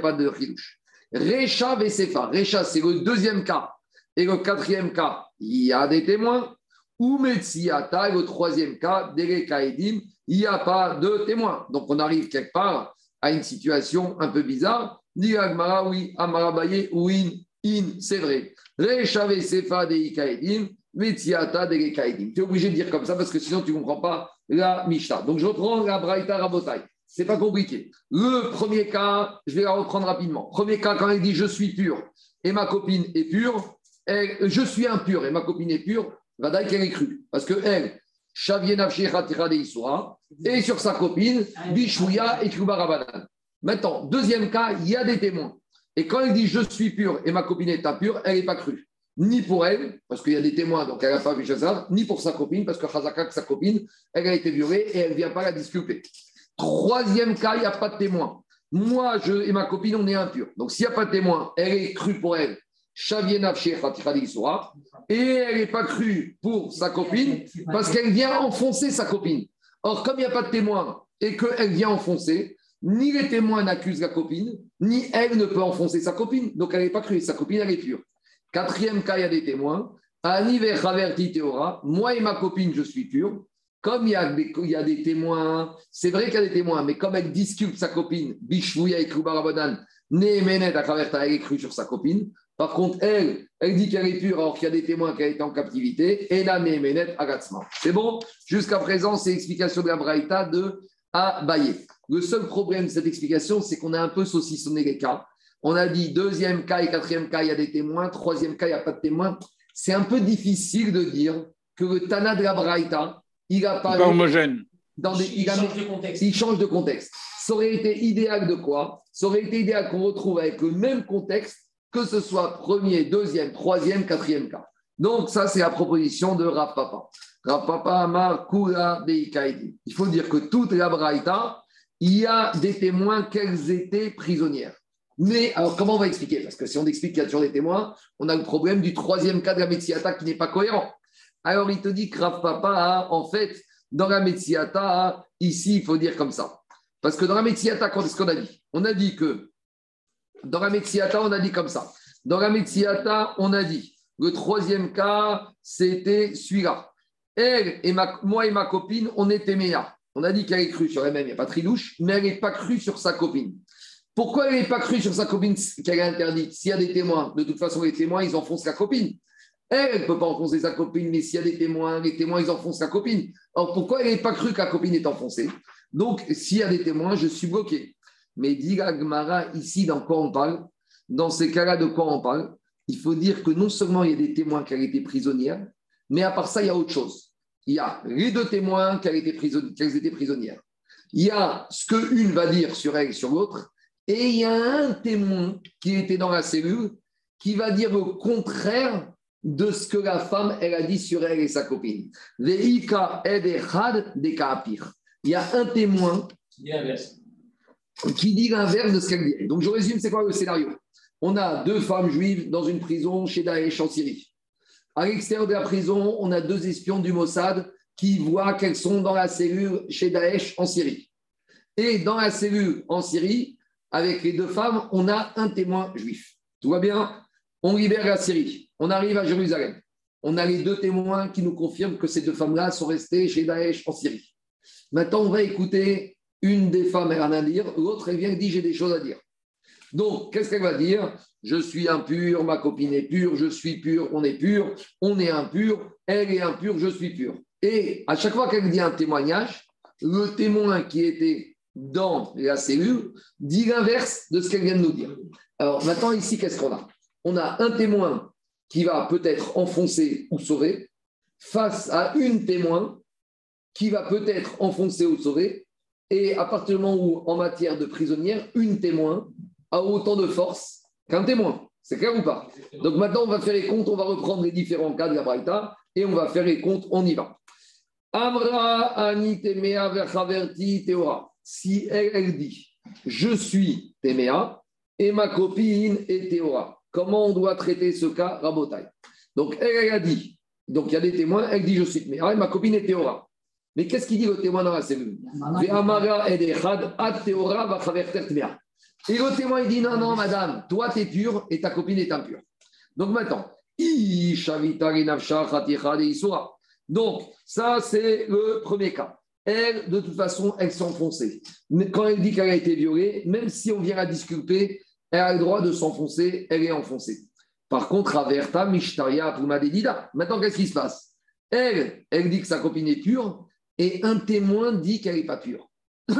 pas de Chilouche. Recha Sefa. Recha, c'est le deuxième cas. Et le quatrième cas, il y a des témoins. Ou Metsiata, le troisième cas, Dereka Edim, il n'y a pas de témoins. Donc on arrive quelque part à une situation un peu bizarre. Dit Agmara, oui, Amarabaye, oui, in, c'est vrai. Recha Sefa, Dereka Edim, Metsiata, Dereka Edim. Tu es obligé de dire comme ça parce que sinon tu ne comprends pas la Mishnah. Donc je reprends la Braïta Rabotai. C'est pas compliqué. Le premier cas, je vais la reprendre rapidement. Premier cas, quand elle dit je suis pur et ma copine est pure, je suis impur et ma copine est pure, va qu'elle est crue. Parce que elle, et sur sa copine, Bishouya et Rabanan. Maintenant, deuxième cas, il y a des témoins. Et quand elle dit je suis pur et ma copine est impure, elle n'est pas crue ni pour elle, parce qu'il y a des témoins, donc elle n'a pas vu Shazar, ni pour sa copine, parce que Chazaka, sa copine, elle a été violée et elle ne vient pas la disculper. Troisième cas, il n'y a pas de témoin. Moi je, et ma copine, on est impurs. Donc s'il n'y a pas de témoin, elle est crue pour elle, et elle n'est pas crue pour sa copine, parce qu'elle vient enfoncer sa copine. Or, comme il n'y a pas de témoin et qu'elle vient enfoncer, ni les témoins n'accusent la copine, ni elle ne peut enfoncer sa copine. Donc elle n'est pas crue, sa copine, elle est pure. Quatrième cas, il y a des témoins. Moi et ma copine, je suis pur. Comme il y a des, témoins, c'est vrai qu'il y a des témoins, mais comme elle discute sa copine, Bishvouya et à elle est crue sur sa copine. Par contre, elle, elle dit qu'elle est pure alors qu'il y a des témoins qui ont été en captivité. Et la Nehemenet Agatsma. C'est bon? Jusqu'à présent, c'est l'explication de la Braïta de Abaye. Le seul problème de cette explication, c'est qu'on a un peu saucissonné les cas. On a dit deuxième cas et quatrième cas, il y a des témoins. Troisième cas, il n'y a pas de témoins. C'est un peu difficile de dire que le Tana de la Braïta, il n'a pas. Pas homogène. Dans des, il, change de contexte. il change de contexte. Ça aurait été idéal de quoi? Ça aurait été idéal qu'on retrouve avec le même contexte, que ce soit premier, deuxième, troisième, quatrième cas. Donc, ça, c'est la proposition de Rav Papa. Rav Papa Amar Kula Il faut dire que toute la Braïta, il y a des témoins qu'elles étaient prisonnières. Mais alors, comment on va expliquer? Parce que si on explique qu'il y a toujours des témoins, on a le problème du troisième cas de la Metsiata qui n'est pas cohérent. Alors, il te dit que Papa, en fait, dans la Metsiata, ici, il faut dire comme ça. Parce que dans la Metsiata, qu'est-ce qu'on a dit? On a dit que dans la Metsiata, on a dit comme ça. Dans la Metsiata, on a dit le troisième cas, c'était celui-là. Elle et moi et ma copine, on était meilleurs. On a dit qu'elle est crue sur elle-même, il n'y a pas tridouche, mais elle n'est pas crue sur sa copine. Pourquoi elle n'est pas crue sur sa copine qu'elle a interdite? S'il y a des témoins, de toute façon, les témoins, ils enfoncent la copine. Elle ne peut pas enfoncer sa copine, mais s'il y a des témoins, les témoins, ils enfoncent sa copine. Alors pourquoi elle n'est pas crue que la copine est enfoncée? Donc, s'il y a des témoins, je suis bloqué. Mais dit Gmara, ici, dans quoi on parle? Dans ces cas-là, de quoi on parle? Il faut dire que non seulement il y a des témoins qui ont été prisonnières, mais à part ça, il y a autre chose. Il y a les deux témoins qui été prisonnières. Il y a ce qu'une va dire sur elle et sur l'autre, et il y a un témoin qui était dans la cellule qui va dire le contraire de ce que la femme, elle a dit sur elle et sa copine. Il y a un témoin qui dit l'inverse de ce qu'elle dit. Donc je résume, c'est quoi le scénario? On a deux femmes juives dans une prison chez Daesh en Syrie. À l'extérieur de la prison, on a deux espions du Mossad qui voient qu'elles sont dans la cellule chez Daesh en Syrie. Et dans la cellule en Syrie, avec les deux femmes, on a un témoin juif. Tout va bien? On libère la Syrie. On arrive à Jérusalem. On a les deux témoins qui nous confirment que ces deux femmes-là sont restées chez Daesh en Syrie. Maintenant, on va écouter une des femmes, elle a rien à dire. L'autre, elle vient et dit J'ai des choses à dire. Donc, qu'est-ce qu'elle va dire? Je suis impur, ma copine est pure, je suis pur, on est pur, on est impur, elle est impure, je suis pur. Et à chaque fois qu'elle dit un témoignage, le témoin qui était dans la cellule dit l'inverse de ce qu'elle vient de nous dire. Alors maintenant, ici, qu'est-ce qu'on a? On a un témoin qui va peut-être enfoncer ou sauver face à une témoin qui va peut-être enfoncer ou sauver Et à partir du moment où, en matière de prisonnière, une témoin a autant de force qu'un témoin. C'est clair ou pas? Donc maintenant, on va faire les comptes, on va reprendre les différents cas de la Braïta et on va faire les comptes, on y va. Amra Ani Temea Verchaverti Teora. Si elle, elle dit Je suis Temea et ma copine est Théora, comment on doit traiter ce cas Rabotai? Donc elle, elle a dit donc il y a des témoins, elle dit Je suis Temea et ma copine est Théora. Mais qu'est-ce qu'il dit le témoin dans la cellule? Et le témoin, il dit non, non, madame, toi, tu es pure et ta copine est impure. Donc maintenant, donc, ça, c'est le premier cas. Elle, de toute façon, elle enfoncée. Quand elle dit qu'elle a été violée, même si on vient la disculper, elle a le droit de s'enfoncer, elle est enfoncée. Par contre, Averta, Mishtaria, Puma Dedida. Maintenant, qu'est-ce qui se passe? Elle, elle dit que sa copine est pure et un témoin dit qu'elle n'est pas pure.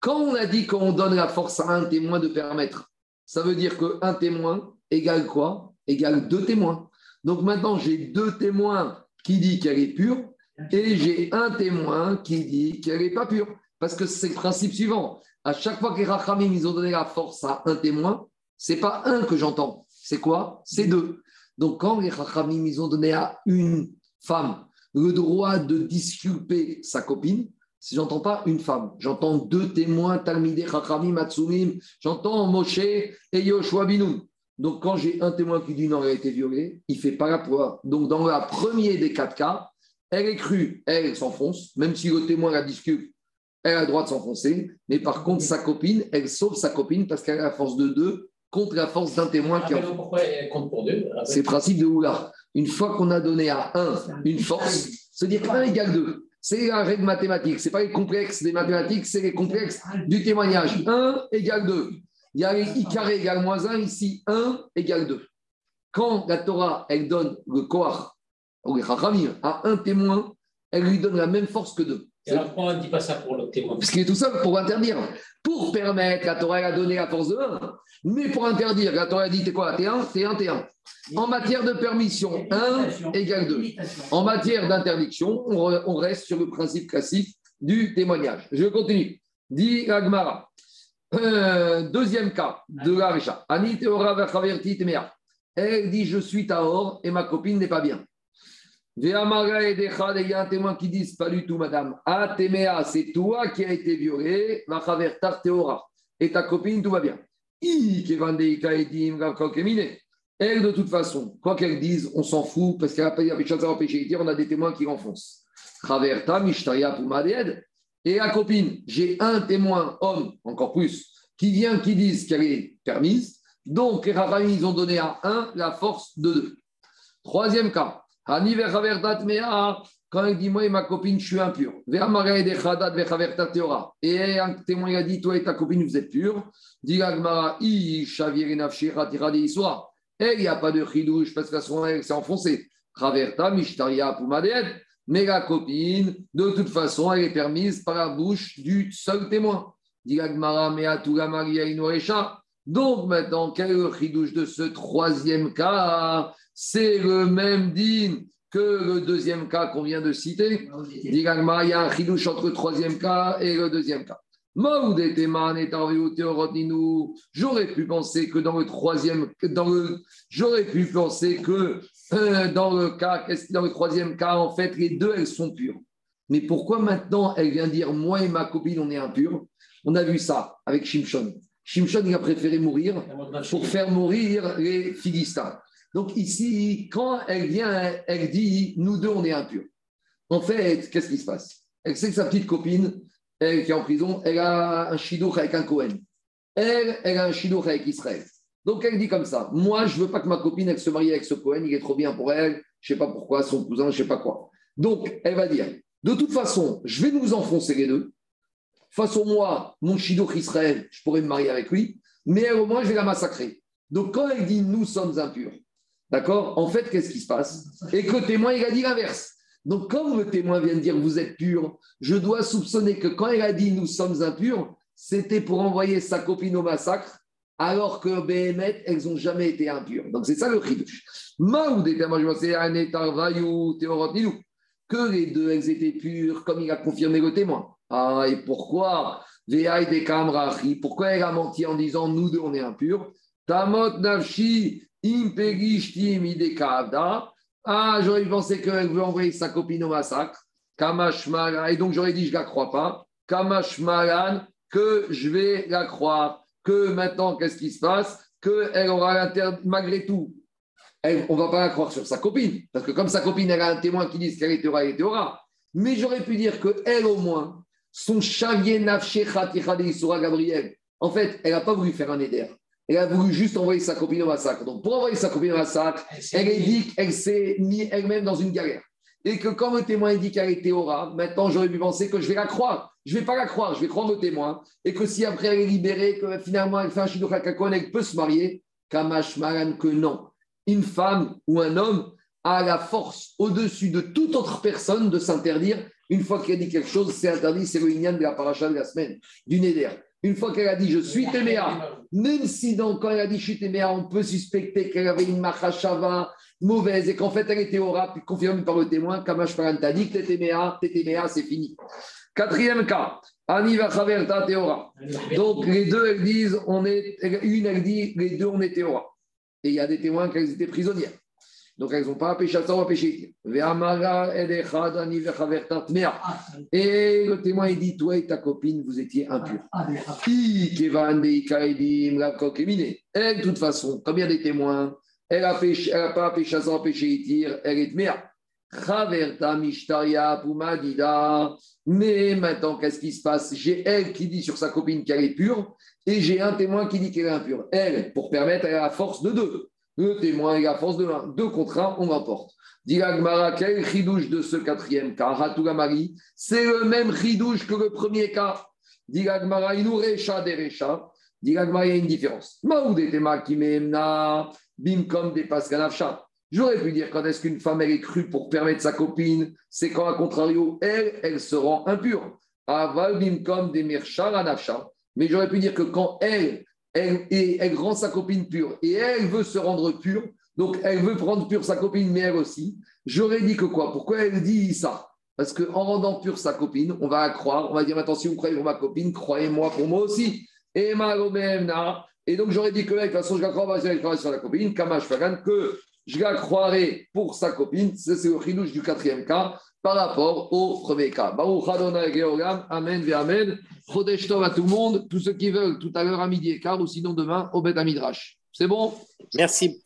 Quand on a dit qu'on donne la force à un témoin de permettre, ça veut dire qu'un témoin égale quoi? Égale deux témoins. Donc maintenant, j'ai deux témoins qui disent qu'elle est pure et j'ai un témoin qui dit qu'elle n'est pas pure. Parce que c'est le principe suivant. À chaque fois que les Rachamim, ils ont donné la force à un témoin, c'est pas un que j'entends. C'est quoi? C'est deux. Donc quand les Rachamim, ils ont donné à une femme le droit de disculper sa copine, si j'entends pas une femme, j'entends deux témoins, Talmideh, Chachamim, Matsumim, j'entends Moshe et Yoshua Binoun. Donc, quand j'ai un témoin qui dit non, elle a été violée, il fait pas la poids. Donc, dans le premier des quatre cas, elle est crue, elle s'enfonce, même si le témoin la discute, elle a le droit de s'enfoncer. Mais par contre, sa copine, elle sauve sa copine parce qu'elle a la force de deux contre la force d'un témoin qui en... Pourquoi elle compte pour deux C'est le principe de Oula. Une fois qu'on a donné à un une force, se dire qu'un égale deux. C'est la règle mathématique. Ce n'est pas les complexes des mathématiques, c'est les complexes du témoignage. 1 égale 2. Il y a i carré égale moins 1, ici 1 égale 2. Quand la Torah, elle donne le Kohar, ou les à un témoin, elle lui donne la même force que deux. Et alors, pourquoi on ne dit pas ça pour le témoin Parce qu'il est tout seul pour interdire. Pour permettre, la Torah a donné la force de 1. Mais pour interdire, la Torah a dit T'es quoi T'es 1 T'es 1, t'es 1. En matière de permission, 1 égale 2. En matière d'interdiction, on reste sur le principe classique du témoignage. Je continue. Dit Agmara. Euh, deuxième cas de la Récha. Elle dit Je suis Tahor et ma copine n'est pas bien. Il y a un témoin qui dit Pas du tout, madame. Ah, Téméa, c'est toi qui as été violée. Et ta copine, tout va bien. Elle, de toute façon, quoi qu'elle dise, on s'en fout parce qu'elle a pas empêché on a des témoins qui l'enfoncent. Et la copine, j'ai un témoin homme, encore plus, qui vient, qui dise qu'elle est permise. Donc, les ils ont donné à un la force de deux. Troisième cas, quand elle dit, moi et ma copine, je suis impur. Et un témoin il a dit, toi et ta copine, vous êtes purs. Dit il n'y a pas de chidouche parce qu'à ce moment elle s'est enfoncée. Mais la copine, de toute façon, elle est permise par la bouche du seul témoin. Donc maintenant, quel est le chidouche de ce troisième cas? C'est le même din que le deuxième cas qu'on vient de citer. Il y a un chidouche entre le troisième cas et le deuxième cas. J'aurais pu penser que dans le troisième, dans le, j'aurais pu penser que euh, dans le cas, dans le troisième cas, en fait, les deux elles sont pures. Mais pourquoi maintenant elle vient dire moi et ma copine on est impurs? On a vu ça avec Shimshon. Shimshon il a préféré mourir pour faire mourir les Philistins. Donc ici, quand elle vient, elle dit nous deux on est impurs. En fait, qu'est-ce qui se passe? Elle sait que sa petite copine, elle qui est en prison, elle a un shidduch avec un Cohen. Elle, elle a un shidduch avec Israël. Donc elle dit comme ça Moi, je ne veux pas que ma copine se marie avec ce Cohen, il est trop bien pour elle, je ne sais pas pourquoi, son cousin, je ne sais pas quoi. Donc elle va dire De toute façon, je vais nous enfoncer les deux. Façon moi, mon shidduch Israël, je pourrais me marier avec lui, mais au moins je vais la massacrer. Donc quand elle dit Nous sommes impurs, d'accord? En fait, qu'est-ce qui se passe? Et que le témoin, il a dit l'inverse. Donc, comme le témoin vient de dire vous êtes pur, je dois soupçonner que quand elle a dit nous sommes impurs, c'était pour envoyer sa copine au massacre, alors que Béhémet, elles n'ont jamais été impures. Donc, c'est ça le chidouche. Que les deux, elles étaient pures, comme il a confirmé le témoin. Ah, et pourquoi? Pourquoi elle a menti en disant nous deux on est impurs? Tamot idekavda. Ah, j'aurais pensé qu'elle veut envoyer sa copine au massacre. Kamash Malan. Et donc j'aurais dit je ne la crois pas. Kamash Malan, que je vais la croire. Que maintenant, qu'est-ce qui se passe? Qu'elle aura l'intérêt, malgré tout, on ne va pas la croire sur sa copine. Parce que comme sa copine, elle a un témoin qui dit qu'elle était aura, elle était aura. Mais j'aurais pu dire qu'elle, au moins, son chavier nafshe Gabriel, en fait, elle n'a pas voulu faire un éder. Elle a voulu juste envoyer sa copine au massacre. Donc, pour envoyer sa copine au massacre, elle est dit qu'elle s'est mise elle-même dans une galère. Et que quand le témoin dit qu'elle était aura, maintenant j'aurais pu penser que je vais la croire. Je ne vais pas la croire, je vais croire le témoin. Et que si après elle est libérée, que finalement elle fait un shidduch hakakon, elle peut se marier, Kamash Maran que non. Une femme ou un homme a la force au-dessus de toute autre personne de s'interdire. Une fois qu'elle dit quelque chose, c'est interdit, c'est le de la paracha de la semaine, du Neder. Une fois qu'elle a dit je suis Téméa, même si dans, quand elle a dit je suis Téméa, on peut suspecter qu'elle avait une machashava mauvaise et qu'en fait elle était aura, puis confirmée par le témoin, Kamash Paran t'a dit que t'es Téméa, t'es Téméa, c'est fini. Quatrième cas, Aniva Chaverta Théora. Donc les deux, elles disent, on est, une, elle dit, les deux, on était aura. Et il y a des témoins qu'elles étaient prisonnières. Donc elles n'ont pas péché à ça ou péché. Et le témoin, il dit, toi et ta copine, vous étiez impurs. Elle, de toute façon, comme il y a des témoins, elle n'a pas péché à ça ou péché elle est pumadida. Mais maintenant, qu'est-ce qui se passe? J'ai elle qui dit sur sa copine qu'elle est pure et j'ai un témoin qui dit qu'elle est impure. Elle, pour permettre, elle a la force de deux. Le témoin et la force de l'un. Deux contre un, on rapporte. Dilagmara, quel chidouche de ce quatrième cas Hatougamari, c'est le même chidouche que le premier cas. Dilagmara, inurecha derecha. Dilagmara, il y a une différence. Maoudetema kimemna, bimkom des paskanafcha. J'aurais pu dire quand est-ce qu'une femme elle est crue pour permettre sa copine, c'est quand à contrario, elle, elle se rend impure. Aval bimkom des mirchar anafcha. Mais j'aurais pu dire que quand elle, elle, et elle rend sa copine pure. Et elle veut se rendre pure, donc elle veut prendre pure sa copine, mais elle aussi, j'aurais dit que quoi? Pourquoi elle dit ça? Parce qu'en rendant pure sa copine, on va croire, on va dire maintenant si vous croyez pour ma copine, croyez-moi pour moi aussi. Et Maromemna. Et donc j'aurais dit que de toute façon, je la crois, je la sur la copine, Kamash Fagan, que je la croirais pour sa copine. C'est le chidouche du quatrième cas par rapport au premier cas. Baruch Adonai Georgam, Amen ve Amen. Chodesh Tov à tout le monde, tous ceux qui veulent, tout à l'heure à midi et quart, ou sinon demain au Bet Midrash. C'est bon? Merci.